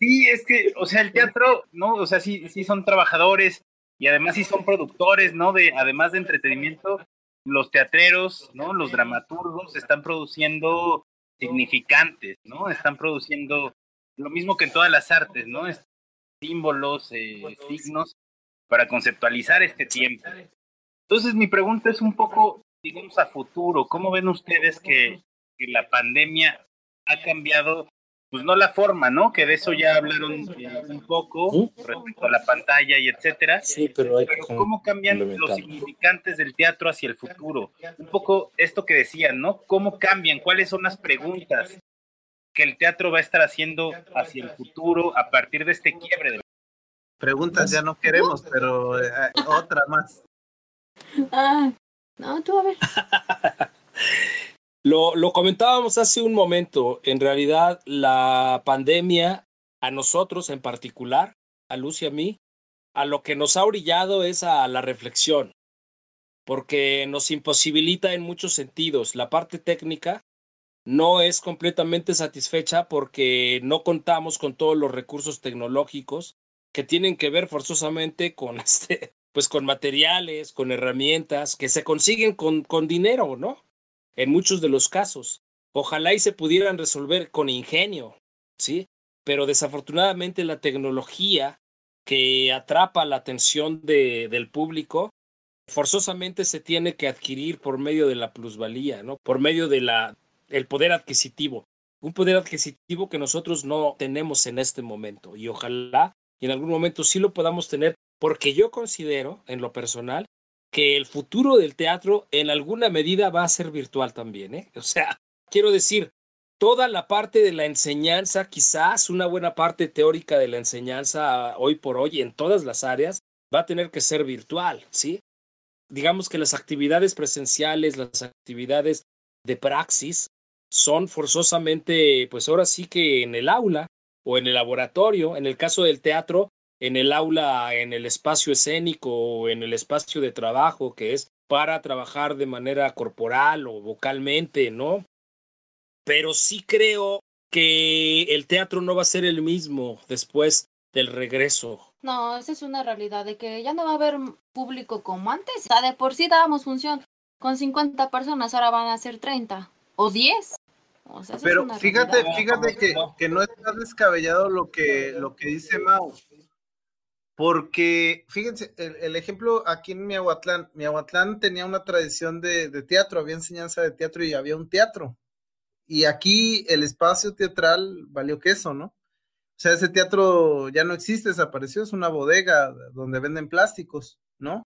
Sí, es que, o sea, el teatro, ¿no? O sea, sí, sí son trabajadores y además sí son productores, ¿no? De, además de entretenimiento, los teatreros, ¿no? Los dramaturgos están produciendo significantes, ¿no? Están produciendo lo mismo que en todas las artes, ¿no? símbolos, eh, signos para conceptualizar este tiempo. Entonces, mi pregunta es un poco, digamos, a futuro, ¿cómo ven ustedes que, la pandemia ha cambiado, pues no la forma, ¿no? Que de eso ya hablaron eh, un poco respecto a la pantalla y etcétera. Sí, pero, hay ¿cómo cambian los significantes del teatro hacia el futuro? Un poco esto que decían, ¿no? ¿Cómo cambian? ¿Cuáles son las preguntas que el teatro va a estar haciendo hacia el futuro a partir de este quiebre de Preguntas ya no queremos, pero eh, otra más. Ah, no, tú a ver. lo, lo comentábamos hace un momento. En realidad, la pandemia, a nosotros en particular, a Luz y a mí, a lo que nos ha orillado es a la reflexión, porque nos imposibilita en muchos sentidos. La parte técnica no es completamente satisfecha porque no contamos con todos los recursos tecnológicos que tienen que ver forzosamente con este pues con materiales, con herramientas que se consiguen con, con dinero, ¿no? En muchos de los casos. Ojalá y se pudieran resolver con ingenio, ¿sí? Pero desafortunadamente la tecnología que atrapa la atención de, del público forzosamente se tiene que adquirir por medio de la plusvalía, ¿no? Por medio de el poder adquisitivo, un poder adquisitivo que nosotros no tenemos en este momento y ojalá y en algún momento sí lo podamos tener porque yo considero, en lo personal, que el futuro del teatro en alguna medida va a ser virtual también, ¿eh? O sea, quiero decir, toda la parte de la enseñanza, quizás una buena parte teórica de la enseñanza hoy por hoy en todas las áreas, va a tener que ser virtual, ¿sí? Digamos que las actividades presenciales, las actividades de praxis, son forzosamente, pues ahora sí que en el aula o en el laboratorio, en el caso del teatro, en el aula, en el espacio escénico o en el espacio de trabajo, que es para trabajar de manera corporal o vocalmente, ¿no? Pero sí creo que el teatro no va a ser el mismo después del regreso. No, esa es una realidad de que ya no va a haber público como antes. O sea, de por sí dábamos función con 50 personas, ahora van a ser 30 o 10. Pero fíjate, fíjate que, que, no está descabellado lo que, lo que dice Mau. Porque, fíjense, el, ejemplo aquí en Miahuatlán, Miahuatlán tenía una tradición de, teatro, había enseñanza de teatro y había un teatro. Y aquí el espacio teatral valió queso, ¿no? O sea, ese teatro ya no existe, desapareció, es una bodega donde venden plásticos, ¿no?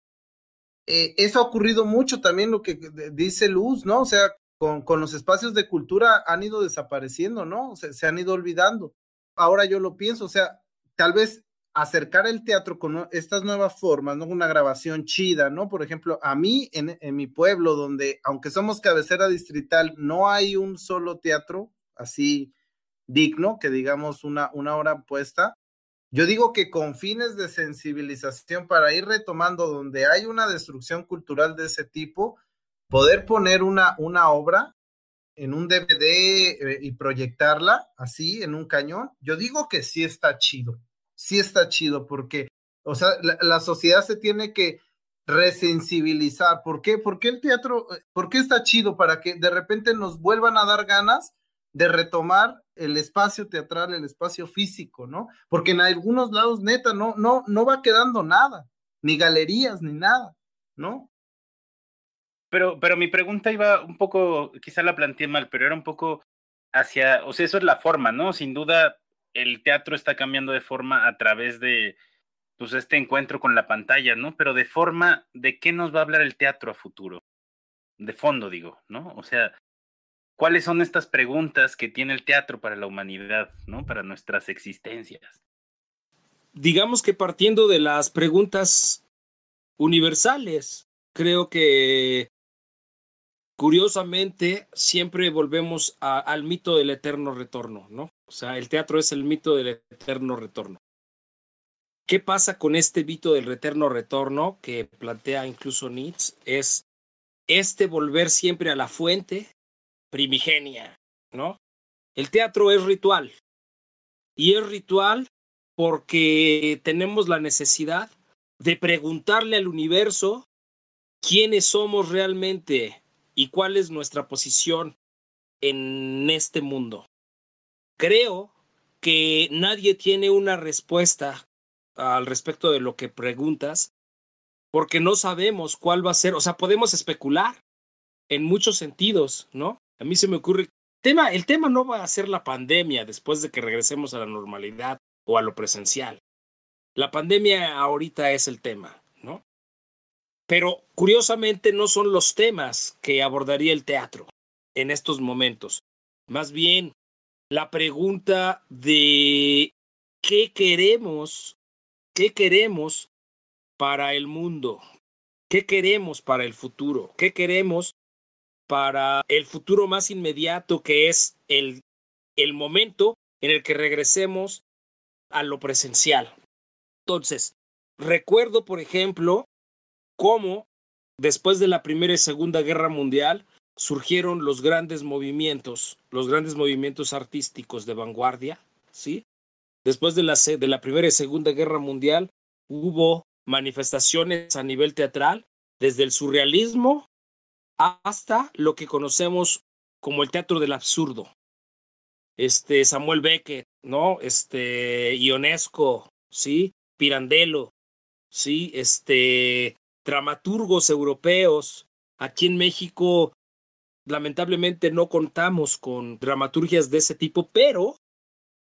Eh, eso ha ocurrido mucho también, lo que dice Luz, ¿no? O sea, con, con los espacios de cultura han ido desapareciendo, ¿no? Se, se han ido olvidando. Ahora yo lo pienso, o sea, tal vez acercar el teatro con estas nuevas formas, ¿no? Una grabación chida, ¿no? Por ejemplo, a mí en, mi pueblo, donde aunque somos cabecera distrital, no hay un solo teatro así digno, que digamos una, una hora puesta. Yo digo que con fines de sensibilización para ir retomando donde hay una destrucción cultural de ese tipo, poder poner una, una obra en un DVD eh, y proyectarla así en un cañón, yo digo que sí está chido, sí está chido porque, o sea, la, sociedad se tiene que resensibilizar. ¿Por qué? Porque el teatro, eh, por qué está chido? Para que de repente nos vuelvan a dar ganas de retomar el espacio teatral, el espacio físico, ¿no? Porque en algunos lados, neta, no, no, no va quedando nada, ni galerías, ni nada, ¿no? Pero, pero mi pregunta iba un poco, quizá la planteé mal, pero era un poco hacia, o sea, eso es la forma, ¿no? Sin duda, el teatro está cambiando de forma a través de, pues, este encuentro con la pantalla, ¿no? Pero de forma, ¿de qué nos va a hablar el teatro a futuro? De fondo, digo, ¿no? O sea, ¿cuáles son estas preguntas que tiene el teatro para la humanidad, ¿no? Para nuestras existencias. Digamos que partiendo de las preguntas universales, creo que curiosamente, siempre volvemos al mito del eterno retorno, ¿no? O sea, el teatro es el mito del eterno retorno. ¿Qué pasa con este mito del eterno retorno que plantea incluso Nietzsche? Es este volver siempre a la fuente primigenia, ¿no? El teatro es ritual. Y es ritual porque tenemos la necesidad de preguntarle al universo quiénes somos realmente, y cuál es nuestra posición en este mundo. Creo que nadie tiene una respuesta al respecto de lo que preguntas, porque no sabemos cuál va a ser, o sea, podemos especular en muchos sentidos, ¿no? A mí se me ocurre, tema, el tema no va a ser la pandemia después de que regresemos a la normalidad o a lo presencial. La pandemia ahorita es el tema, ¿no? Pero curiosamente no son los temas que abordaría el teatro en estos momentos. Más bien, la pregunta de qué queremos, qué queremos para el mundo, qué queremos para el futuro, qué queremos para el futuro más inmediato que es el, el momento en el que regresemos a lo presencial. Entonces, recuerdo, por ejemplo, cómo después de la Primera y Segunda Guerra Mundial surgieron los grandes movimientos, los grandes movimientos artísticos de vanguardia, ¿sí? Después de la, de la Primera y Segunda Guerra Mundial hubo manifestaciones a nivel teatral, desde el surrealismo hasta lo que conocemos como el teatro del absurdo. Este Samuel Beckett, ¿no? Este Ionesco, ¿sí? Pirandello, ¿sí? Este dramaturgos europeos. Aquí en México, lamentablemente, no contamos con dramaturgias de ese tipo, pero,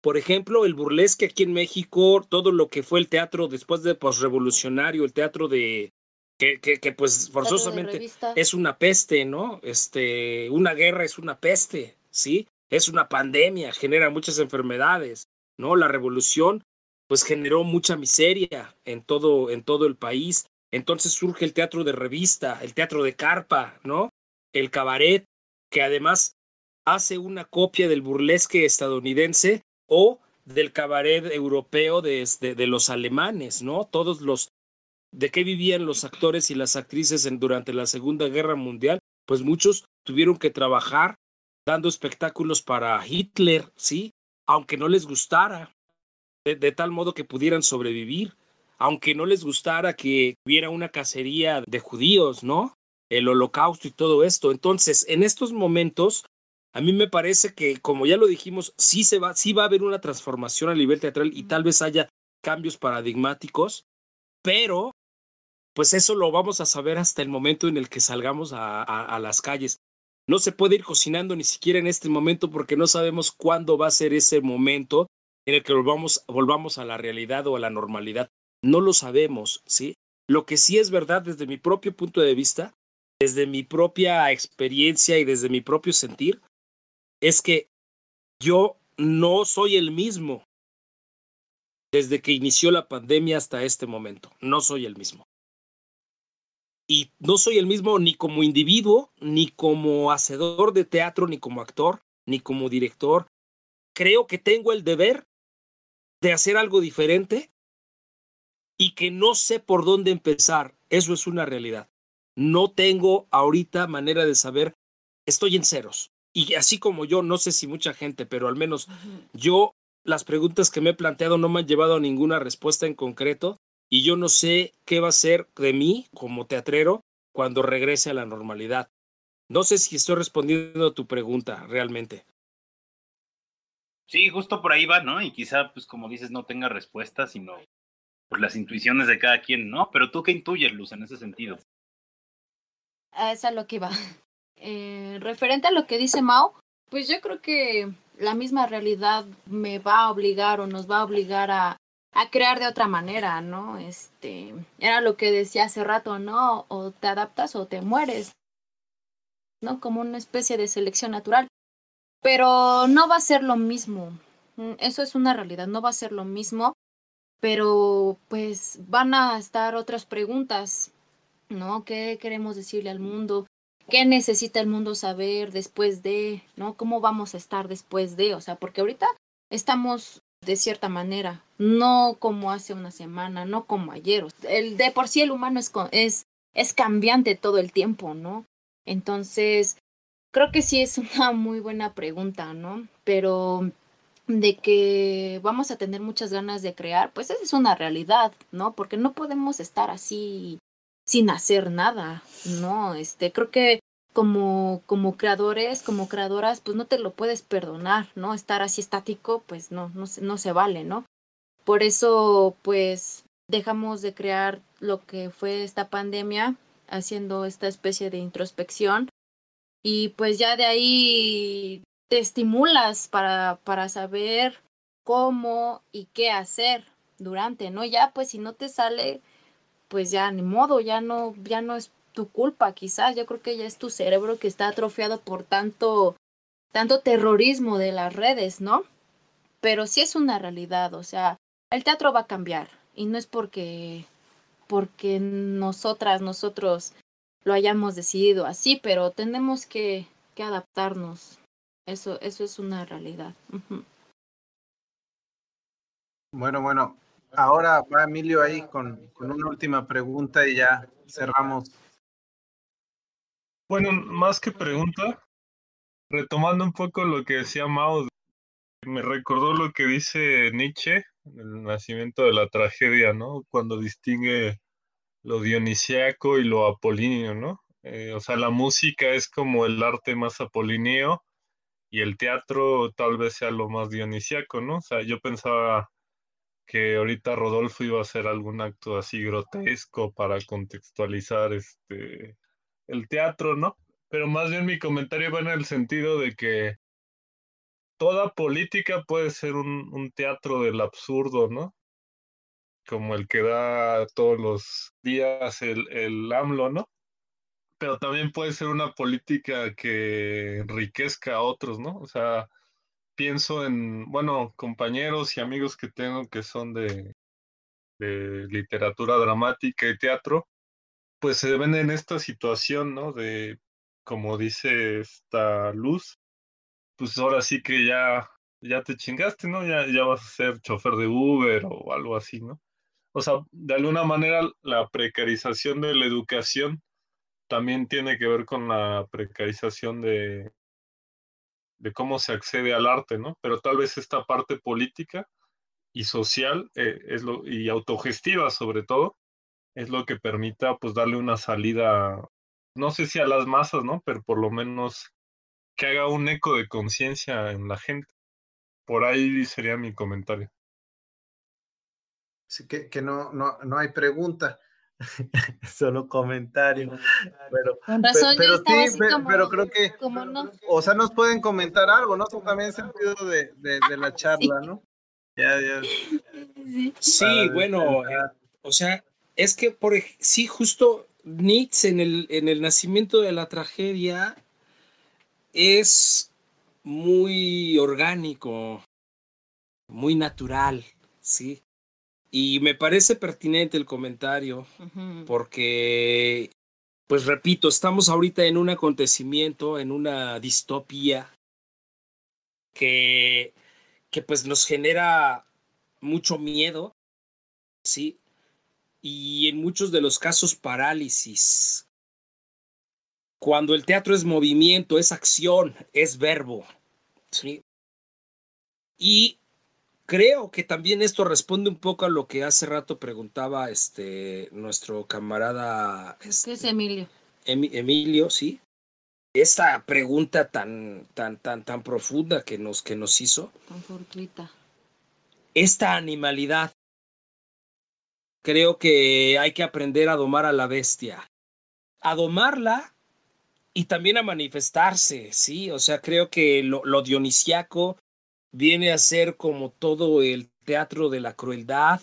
por ejemplo, el burlesque aquí en México, todo lo que fue el teatro después de posrevolucionario, el teatro de, que, que, que pues forzosamente es una peste, ¿no? Este, una guerra es una peste, ¿sí? Es una pandemia, genera muchas enfermedades, ¿no? La revolución pues generó mucha miseria en todo, en todo el país. Entonces surge el teatro de revista, el teatro de carpa, ¿no? El cabaret, que además hace una copia del burlesque estadounidense o del cabaret europeo de, de, los alemanes, ¿no? Todos los de qué vivían los actores y las actrices durante la Segunda Guerra Mundial, pues muchos tuvieron que trabajar dando espectáculos para Hitler, ¿sí? Aunque no les gustara, de, tal modo que pudieran sobrevivir, aunque no les gustara que hubiera una cacería de judíos, ¿no? El holocausto y todo esto. Entonces, en estos momentos, a mí me parece que, como ya lo dijimos, sí, se va, sí va a haber una transformación a nivel teatral y tal vez haya cambios paradigmáticos, pero pues eso lo vamos a saber hasta el momento en el que salgamos a, a, las calles. No se puede ir cocinando ni siquiera en este momento porque no sabemos cuándo va a ser ese momento en el que volvamos, volvamos a la realidad o a la normalidad. No lo sabemos, ¿sí? Lo que sí es verdad desde mi propio punto de vista, desde mi propia experiencia y desde mi propio sentir, es que yo no soy el mismo desde que inició la pandemia hasta este momento. No soy el mismo. Y no soy el mismo ni como individuo, ni como hacedor de teatro, ni como actor, ni como director. Creo que tengo el deber de hacer algo diferente y que no sé por dónde empezar. Eso es una realidad. No tengo ahorita manera de saber, estoy en ceros. Y así como yo, no sé si mucha gente, pero al menos yo, las preguntas que me he planteado no me han llevado a ninguna respuesta en concreto y yo no sé qué va a ser de mí como teatrero cuando regrese a la normalidad. No sé si estoy respondiendo a tu pregunta realmente. Sí, justo por ahí va, ¿no? Y quizá, pues como dices, no tenga respuesta, sino por las intuiciones de cada quien, ¿no? Pero tú qué intuyes, Luz, en ese sentido. Esa es lo que va. Eh, referente a lo que dice Mao, pues yo creo que la misma realidad me va a obligar o nos va a obligar a, a crear de otra manera, ¿no? Este, era lo que decía hace rato, ¿no? O te adaptas o te mueres, ¿no? Como una especie de selección natural pero no va a ser lo mismo. Mm, eso es una realidad, no va a ser lo mismo, pero pues van a estar otras preguntas, ¿no? ¿Qué queremos decirle al mundo? ¿Qué necesita el mundo saber después de, ¿no? ¿Cómo vamos a estar después de? O sea, porque ahorita estamos de cierta manera, no como hace una semana, no como ayer. El de por sí el humano es, es, es cambiante todo el tiempo, ¿no? Entonces, Creo que sí es una muy buena pregunta, ¿no? Pero de que vamos a tener muchas ganas de crear, pues esa es una realidad, ¿no? Porque no podemos estar así sin hacer nada, ¿no? Este, creo que como, como creadores, como creadoras, pues no te lo puedes perdonar, ¿no? Estar así estático, pues no, no, no se vale, ¿no? Por eso, pues, dejamos de crear lo que fue esta pandemia, haciendo esta especie de introspección y pues ya de ahí te estimulas para, para saber cómo y qué hacer durante, ¿no? Ya pues si no te sale, pues ya ni modo, ya no, ya no es tu culpa, quizás, yo creo que ya es tu cerebro que está atrofiado por tanto, tanto terrorismo de las redes, ¿no? Pero sí es una realidad, o sea, el teatro va a cambiar y no es porque porque nosotras, nosotros lo hayamos decidido así, pero tenemos que, que adaptarnos. Eso, eso es una realidad. Bueno, bueno, ahora va Emilio ahí con, con una última pregunta y ya cerramos. Bueno, más que pregunta, retomando un poco lo que decía Mao, me recordó lo que dice Nietzsche, el nacimiento de la tragedia, ¿no? Cuando distingue lo dionisiaco y lo apolíneo, ¿no? Eh, o sea, la música es como el arte más apolíneo y el teatro tal vez sea lo más dionisiaco, ¿no? O sea, yo pensaba que ahorita Rodolfo iba a hacer algún acto así grotesco para contextualizar este el teatro, ¿no? Pero más bien mi comentario va en el sentido de que toda política puede ser un, un teatro del absurdo, ¿no? como el que da todos los días el, el AMLO, ¿no? Pero también puede ser una política que enriquezca a otros, ¿no? O sea, pienso en, bueno, compañeros y amigos que tengo que son de, literatura dramática y teatro, pues se ven en esta situación, ¿no? De, como dice esta luz, pues ahora sí que ya, ya te chingaste, ¿no? Ya, ya vas a ser chofer de Uber o algo así, ¿no? O sea, de alguna manera la precarización de la educación también tiene que ver con la precarización de, de cómo se accede al arte, ¿no? Pero tal vez esta parte política y social eh, es lo, y autogestiva sobre todo es lo que permita pues darle una salida, no sé si a las masas, ¿no? Pero por lo menos que haga un eco de conciencia en la gente. Por ahí sería mi comentario. Sí, que, que no, no, no hay pregunta, solo comentario. Pero, pero, sí, pero, creo que, o sea, nos pueden comentar algo, ¿no? También sentido de, de, de la charla, ¿no? Ya, ya. Sí, bueno, o sea, es que por sí, justo Nietzsche en el, en el nacimiento de la tragedia es muy orgánico, muy natural, ¿sí? Y me parece pertinente el comentario, porque, pues repito, estamos ahorita en un acontecimiento, en una distopía que, que pues nos genera mucho miedo, ¿sí? y en muchos de los casos parálisis. Cuando el teatro es movimiento, es acción, es verbo. ¿sí? Y creo que también esto responde un poco a lo que hace rato preguntaba este nuestro camarada este, es Emilio. Emilio, sí. Esta pregunta tan tan tan tan profunda que nos que nos hizo. Tan fortuita. Esta animalidad creo que hay que aprender a domar a la bestia. A domarla y también a manifestarse, ¿sí? O sea, creo que lo, lo dionisiaco viene a ser como todo el teatro de la crueldad,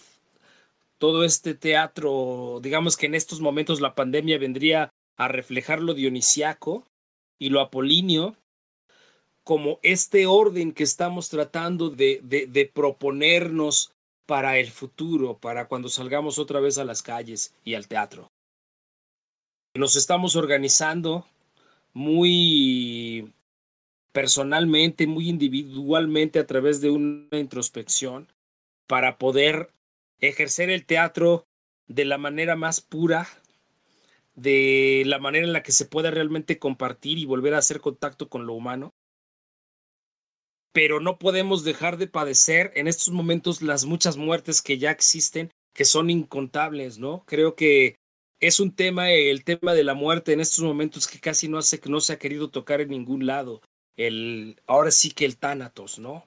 todo este teatro, digamos que en estos momentos la pandemia vendría a reflejar lo dionisiaco y lo apolíneo como este orden que estamos tratando de, proponernos para el futuro, para cuando salgamos otra vez a las calles y al teatro. Nos estamos organizando muy personalmente, muy individualmente a través de una introspección para poder ejercer el teatro de la manera más pura, de la manera en la que se pueda realmente compartir y volver a hacer contacto con lo humano pero no podemos dejar de padecer en estos momentos las muchas muertes que ya existen, que son incontables, ¿no? Creo que es un tema, el tema de la muerte en estos momentos que casi no, hace, no se ha querido tocar en ningún lado. El, ahora sí que el tánatos, ¿no?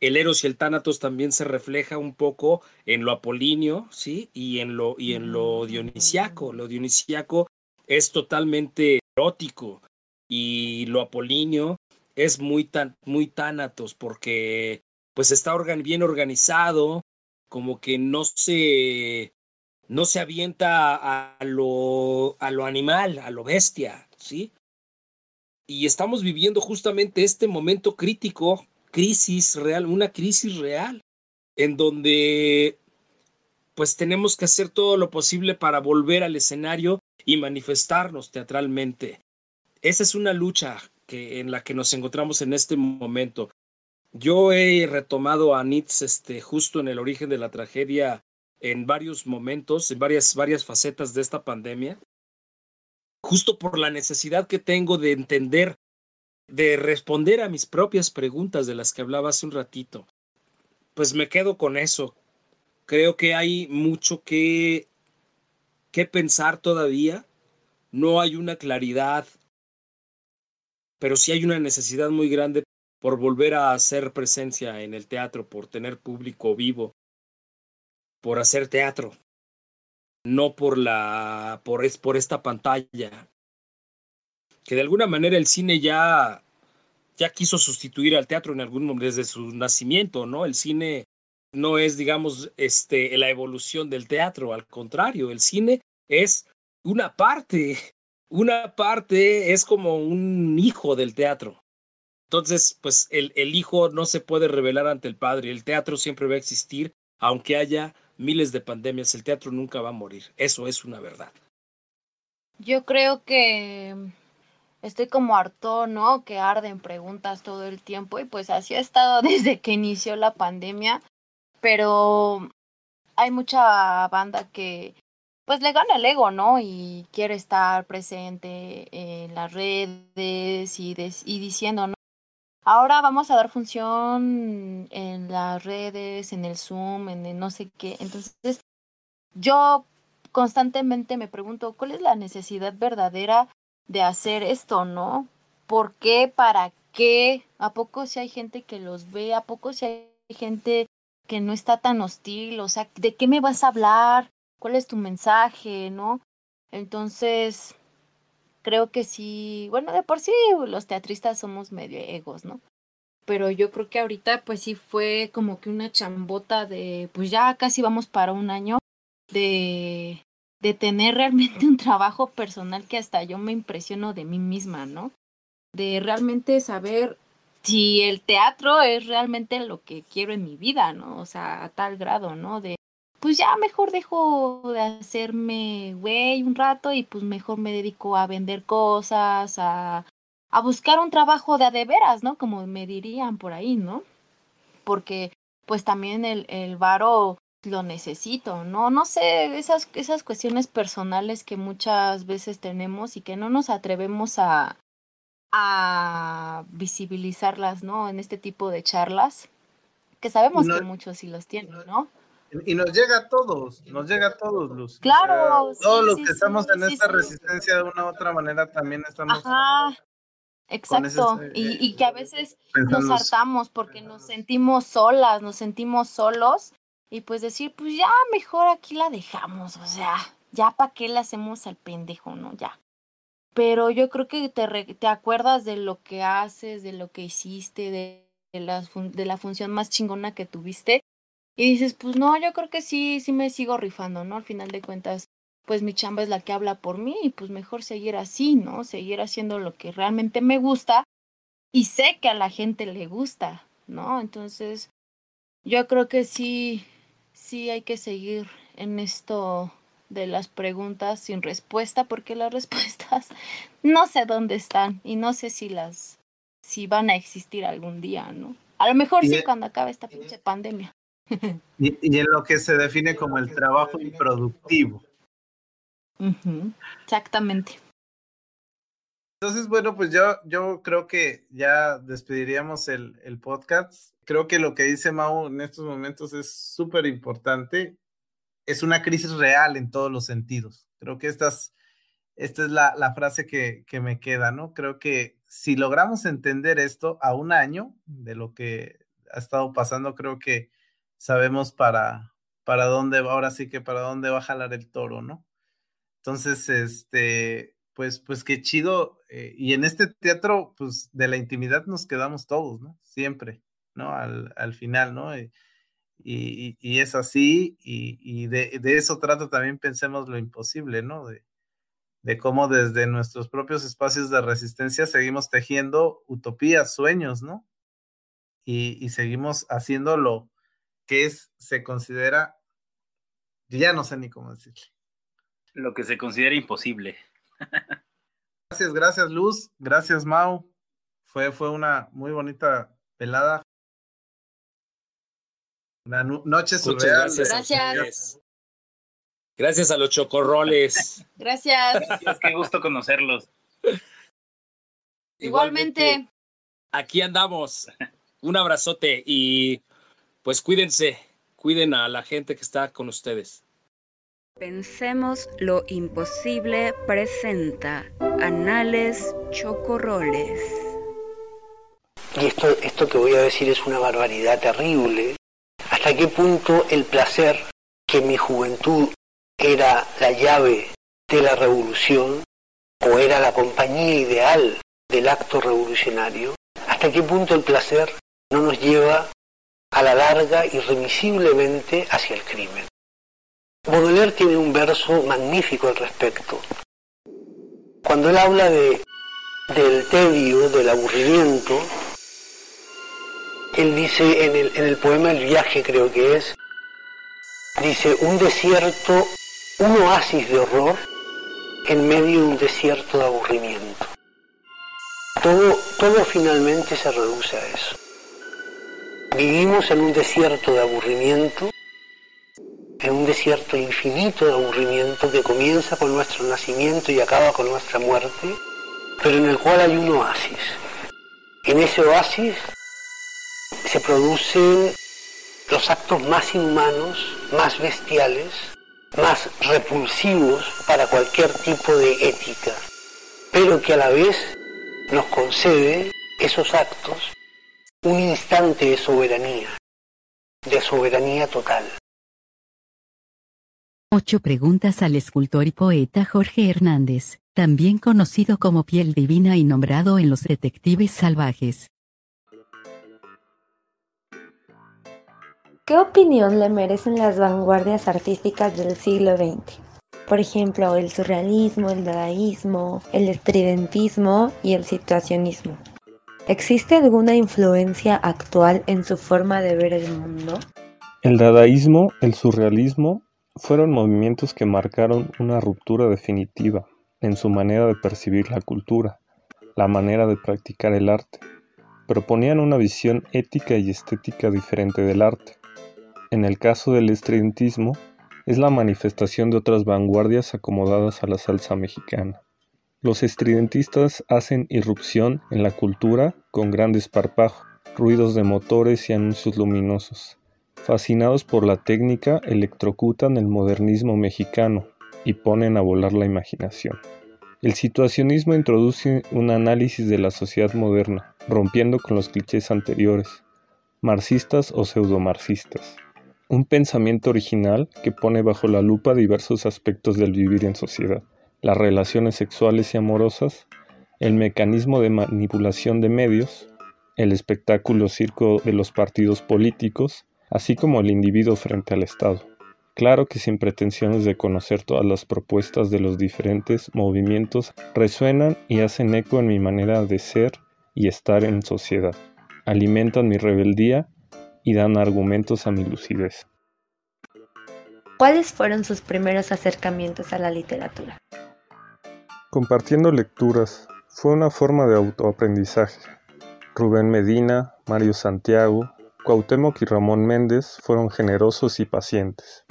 El Eros y el tánatos también se refleja un poco en lo apolíneo, ¿sí? Y en lo, y en lo dionisiaco. Lo dionisiaco es totalmente erótico y lo apolíneo es muy, tan, muy tánatos porque pues está bien organizado, como que no se, no se avienta a, lo, a lo animal, a lo bestia, ¿sí? Y estamos viviendo justamente este momento crítico, crisis real, una crisis real, en donde pues tenemos que hacer todo lo posible para volver al escenario y manifestarnos teatralmente. Esa es una lucha que, en la que nos encontramos en este momento. Yo he retomado a Nietzsche este, justo en el origen de la tragedia en varios momentos, en varias, varias facetas de esta pandemia, justo por la necesidad que tengo de entender, de responder a mis propias preguntas de las que hablaba hace un ratito. Pues me quedo con eso. Creo que hay mucho que, que pensar todavía. No hay una claridad pero sí hay una necesidad muy grande por volver a hacer presencia en el teatro, por tener público vivo, por hacer teatro, no por la por, es, por esta pantalla. Que de alguna manera el cine ya ya quiso sustituir al teatro en algún momento desde su nacimiento, ¿no? El cine no es, digamos, este, la evolución del teatro, al contrario, el cine es una parte, una parte es como un hijo del teatro. Entonces, pues el, el hijo no se puede revelar ante el padre, el teatro siempre va a existir, aunque haya miles de pandemias, el teatro nunca va a morir, eso es una verdad. Yo creo que estoy como harto, ¿no? Que arden preguntas todo el tiempo y pues así ha estado desde que inició la pandemia, pero hay mucha banda que pues le gana el ego, ¿no? Y quiere estar presente en las redes y, y diciendo, ¿no? Ahora vamos a dar función en las redes, en el Zoom, en el no sé qué. Entonces, yo constantemente me pregunto, ¿cuál es la necesidad verdadera de hacer esto, no? ¿Por qué? ¿Para qué? ¿A poco si hay gente que los ve? ¿A poco si hay gente que no está tan hostil? O sea, ¿de qué me vas a hablar? ¿Cuál es tu mensaje, no? Entonces, creo que sí, bueno, de por sí los teatristas somos medio egos, ¿no? Pero yo creo que ahorita pues sí fue como que una chambota de, pues ya casi vamos para un año de, de tener realmente un trabajo personal que hasta yo me impresiono de mí misma, ¿no? De realmente saber si el teatro es realmente lo que quiero en mi vida, ¿no? O sea, a tal grado, ¿no? De, pues ya mejor dejo de hacerme güey un rato y pues mejor me dedico a vender cosas, a, a buscar un trabajo de a de veras, ¿no? Como me dirían por ahí, ¿no? Porque pues también el, el varo lo necesito, ¿no? No sé, esas, esas cuestiones personales que muchas veces tenemos y que no nos atrevemos a, a visibilizarlas, ¿no? En este tipo de charlas, que sabemos que muchos sí los tienen, ¿no? Y nos llega a todos, nos llega a todos, Luz. Claro. todos los que estamos en esta resistencia de una u otra manera también estamos. Ajá. Exacto. y, y que a veces nos hartamos porque nos sentimos solas, nos sentimos solos y pues decir, pues ya mejor aquí la dejamos, o sea, ya para qué la hacemos al pendejo, ¿no? Ya. Pero yo creo que te, te acuerdas de lo que haces, de lo que hiciste, de, de, la, de la función más chingona que tuviste. Y dices, pues no, yo creo que sí, sí me sigo rifando, ¿no? Al final de cuentas, pues mi chamba es la que habla por mí y pues mejor seguir así, ¿no? Seguir haciendo lo que realmente me gusta y sé que a la gente le gusta, ¿no? Entonces, yo creo que sí, sí hay que seguir en esto de las preguntas sin respuesta, porque las respuestas no sé dónde están y no sé si las, si van a existir algún día, ¿no? A lo mejor sí cuando acabe esta pinche pandemia. Y, y, en lo que se define como el trabajo improductivo. Exactamente. Entonces, bueno, pues yo, yo creo que ya despediríamos el, el podcast. Creo que lo que dice Mau en estos momentos es súper importante. Es una crisis real en todos los sentidos. Creo que estas, esta es la, la frase que, que, me queda, ¿no? Creo que si logramos entender esto a un año de lo que ha estado pasando, creo que sabemos para, para dónde, ahora sí que para dónde va a jalar el toro, ¿no? Entonces, este, pues, pues qué chido. Eh, y en este teatro, pues de la intimidad nos quedamos todos, ¿no? Siempre, ¿no? Al, al final, ¿no? Y, y, y, es así, y, y de, de, eso trata también pensemos lo imposible, ¿no? De, de cómo desde nuestros propios espacios de resistencia seguimos tejiendo utopías, sueños, ¿no? Y, y seguimos haciendo lo que es, se considera, ya no sé ni cómo decirle. Lo que se considera imposible. Gracias, gracias Luz, gracias Mau. Fue, fue una muy bonita velada. Una noche surreal. Gracias. Gracias. gracias. a los chocorroles. Gracias. gracias. Qué gusto conocerlos. Igualmente. Aquí andamos. Un abrazote y pues cuídense, cuiden a la gente que está con ustedes. Pensemos lo imposible presenta Anales Chocorroles. Y esto, esto que voy a decir es una barbaridad terrible. ¿Hasta qué punto el placer, que en mi juventud era la llave de la revolución o era la compañía ideal del acto revolucionario, hasta qué punto el placer no nos lleva a la larga irremisiblemente hacia el crimen. Baudelaire tiene un verso magnífico al respecto. Cuando él habla de, del tedio, del aburrimiento, él dice en el, en el poema El viaje creo que es, dice un desierto, un oasis de horror en medio de un desierto de aburrimiento. Todo, todo finalmente se reduce a eso. Vivimos en un desierto de aburrimiento, en un desierto infinito de aburrimiento que comienza con nuestro nacimiento y acaba con nuestra muerte, pero en el cual hay un oasis. En ese oasis se producen los actos más inhumanos, más bestiales, más repulsivos para cualquier tipo de ética, pero que a la vez nos concede esos actos un instante de soberanía, de soberanía total. Ocho preguntas al escultor y poeta Jorge Hernández, también conocido como Piel Divina y nombrado en Los Detectives Salvajes. ¿Qué opinión le merecen las vanguardias artísticas del siglo XX? Por ejemplo, el surrealismo, el dadaísmo, el estridentismo y el situacionismo. ¿Existe alguna influencia actual en su forma de ver el mundo? El dadaísmo, el surrealismo, fueron movimientos que marcaron una ruptura definitiva en su manera de percibir la cultura, la manera de practicar el arte. Proponían una visión ética y estética diferente del arte. En el caso del estridentismo, es la manifestación de otras vanguardias acomodadas a la salsa mexicana. Los estridentistas hacen irrupción en la cultura con gran desparpajo, ruidos de motores y anuncios luminosos. Fascinados por la técnica, electrocutan el modernismo mexicano y ponen a volar la imaginación. El situacionismo introduce un análisis de la sociedad moderna, rompiendo con los clichés anteriores, marxistas o pseudomarxistas. Un pensamiento original que pone bajo la lupa diversos aspectos del vivir en sociedad, las relaciones sexuales y amorosas, el mecanismo de manipulación de medios, el espectáculo circo de los partidos políticos, así como el individuo frente al Estado. Claro que sin pretensiones de conocer todas las propuestas de los diferentes movimientos, resuenan y hacen eco en mi manera de ser y estar en sociedad. Alimentan mi rebeldía y dan argumentos a mi lucidez. ¿Cuáles fueron sus primeros acercamientos a la literatura? Compartiendo lecturas fue una forma de autoaprendizaje. Rubén Medina, Mario Santiago, Cuauhtémoc y Ramón Méndez fueron generosos y pacientes.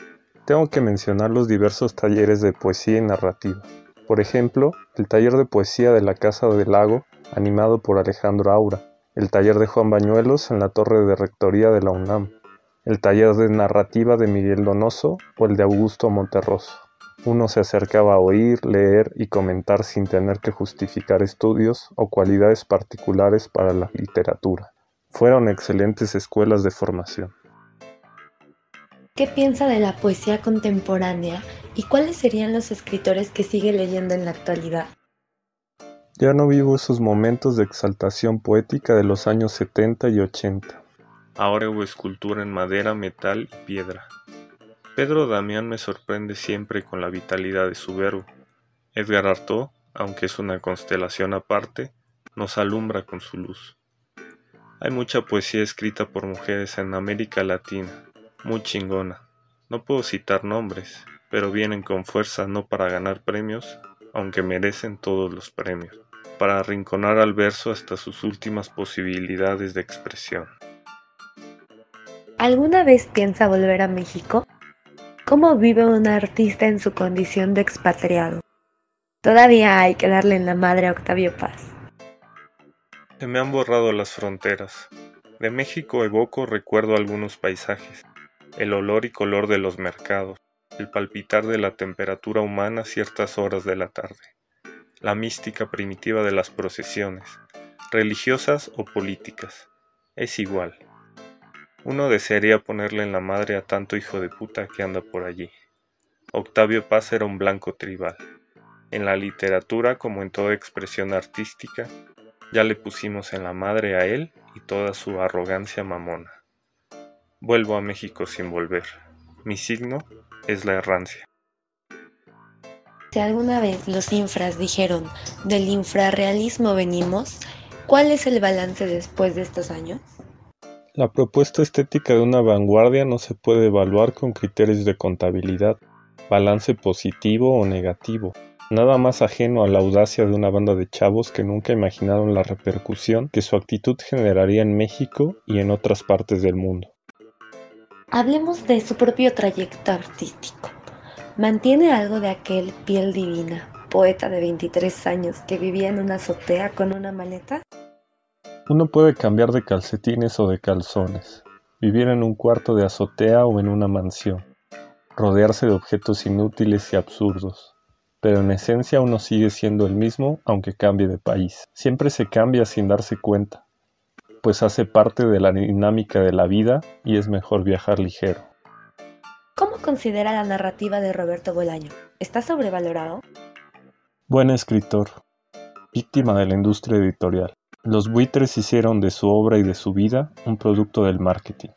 Tengo que mencionar los diversos talleres de poesía y narrativa. Por ejemplo, el taller de poesía de la Casa del Lago, animado por Alejandro Aura, el taller de Juan Bañuelos en la torre de rectoría de la UNAM, el taller de narrativa de Miguel Donoso o el de Augusto Monterroso. Uno se acercaba a oír, leer y comentar sin tener que justificar estudios o cualidades particulares para la literatura. Fueron excelentes escuelas de formación. ¿Qué piensa de la poesía contemporánea y cuáles serían los escritores que sigue leyendo en la actualidad? Ya no vivo esos momentos de exaltación poética de los años 70 y 80. Ahora hago escultura en madera, metal y piedra. Pedro Damián me sorprende siempre con la vitalidad de su verbo. Edgar Artaud, aunque es una constelación aparte, nos alumbra con su luz. Hay mucha poesía escrita por mujeres en América Latina, muy chingona. No puedo citar nombres, pero vienen con fuerza no para ganar premios, aunque merecen todos los premios para arrinconar al verso hasta sus últimas posibilidades de expresión. ¿Alguna vez piensa volver a México? ¿Cómo vive un artista en su condición de expatriado? Todavía hay que darle en la madre a Octavio Paz. Se me han borrado las fronteras. De México evoco recuerdo algunos paisajes, el olor y color de los mercados, el palpitar de la temperatura humana ciertas horas de la tarde la mística primitiva de las procesiones, religiosas o políticas. Es igual. Uno desearía ponerle en la madre a tanto hijo de puta que anda por allí. Octavio Paz era un blanco tribal. En la literatura, como en toda expresión artística, ya le pusimos en la madre a él y toda su arrogancia mamona. Vuelvo a México sin volver. Mi signo es la errancia. Si alguna vez los infras dijeron del infrarrealismo venimos, ¿cuál es el balance después de estos años? La propuesta estética de una vanguardia no se puede evaluar con criterios de contabilidad, balance positivo o negativo, nada más ajeno a la audacia de una banda de chavos que nunca imaginaron la repercusión que su actitud generaría en México y en otras partes del mundo. Hablemos de su propio trayecto artístico. Mantiene algo de aquel piel divina, poeta de 23 años que vivía en una azotea con una maleta. Uno puede cambiar de calcetines o de calzones, vivir en un cuarto de azotea o en una mansión, rodearse de objetos inútiles y absurdos, pero en esencia uno sigue siendo el mismo aunque cambie de país. Siempre se cambia sin darse cuenta, pues hace parte de la dinámica de la vida y es mejor viajar ligero. ¿Cómo considera la narrativa de Roberto Bolaño? ¿Está sobrevalorado? Buen escritor, víctima de la industria editorial. Los buitres hicieron de su obra y de su vida un producto del marketing.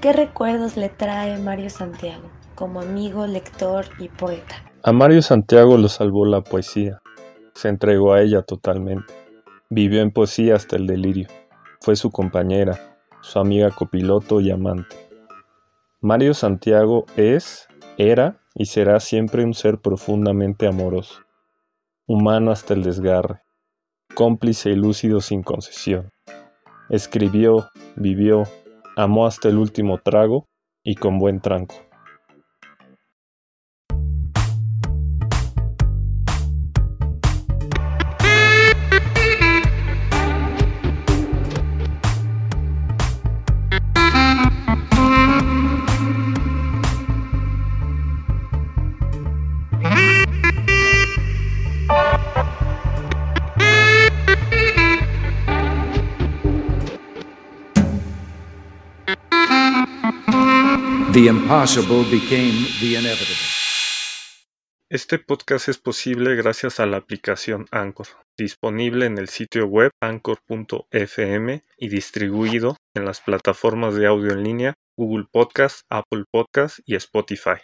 ¿Qué recuerdos le trae Mario Santiago como amigo, lector y poeta? A Mario Santiago lo salvó la poesía. Se entregó a ella totalmente. Vivió en poesía hasta el delirio. Fue su compañera, su amiga copiloto y amante. Mario Santiago es, era y será siempre un ser profundamente amoroso, humano hasta el desgarre, cómplice y lúcido sin concesión. Escribió, vivió, amó hasta el último trago y con buen tranco. The impossible became the inevitable. Este podcast es posible gracias a la aplicación Anchor, disponible en el sitio web anchor.fm y distribuido en las plataformas de audio en línea Google Podcast, Apple Podcast y Spotify.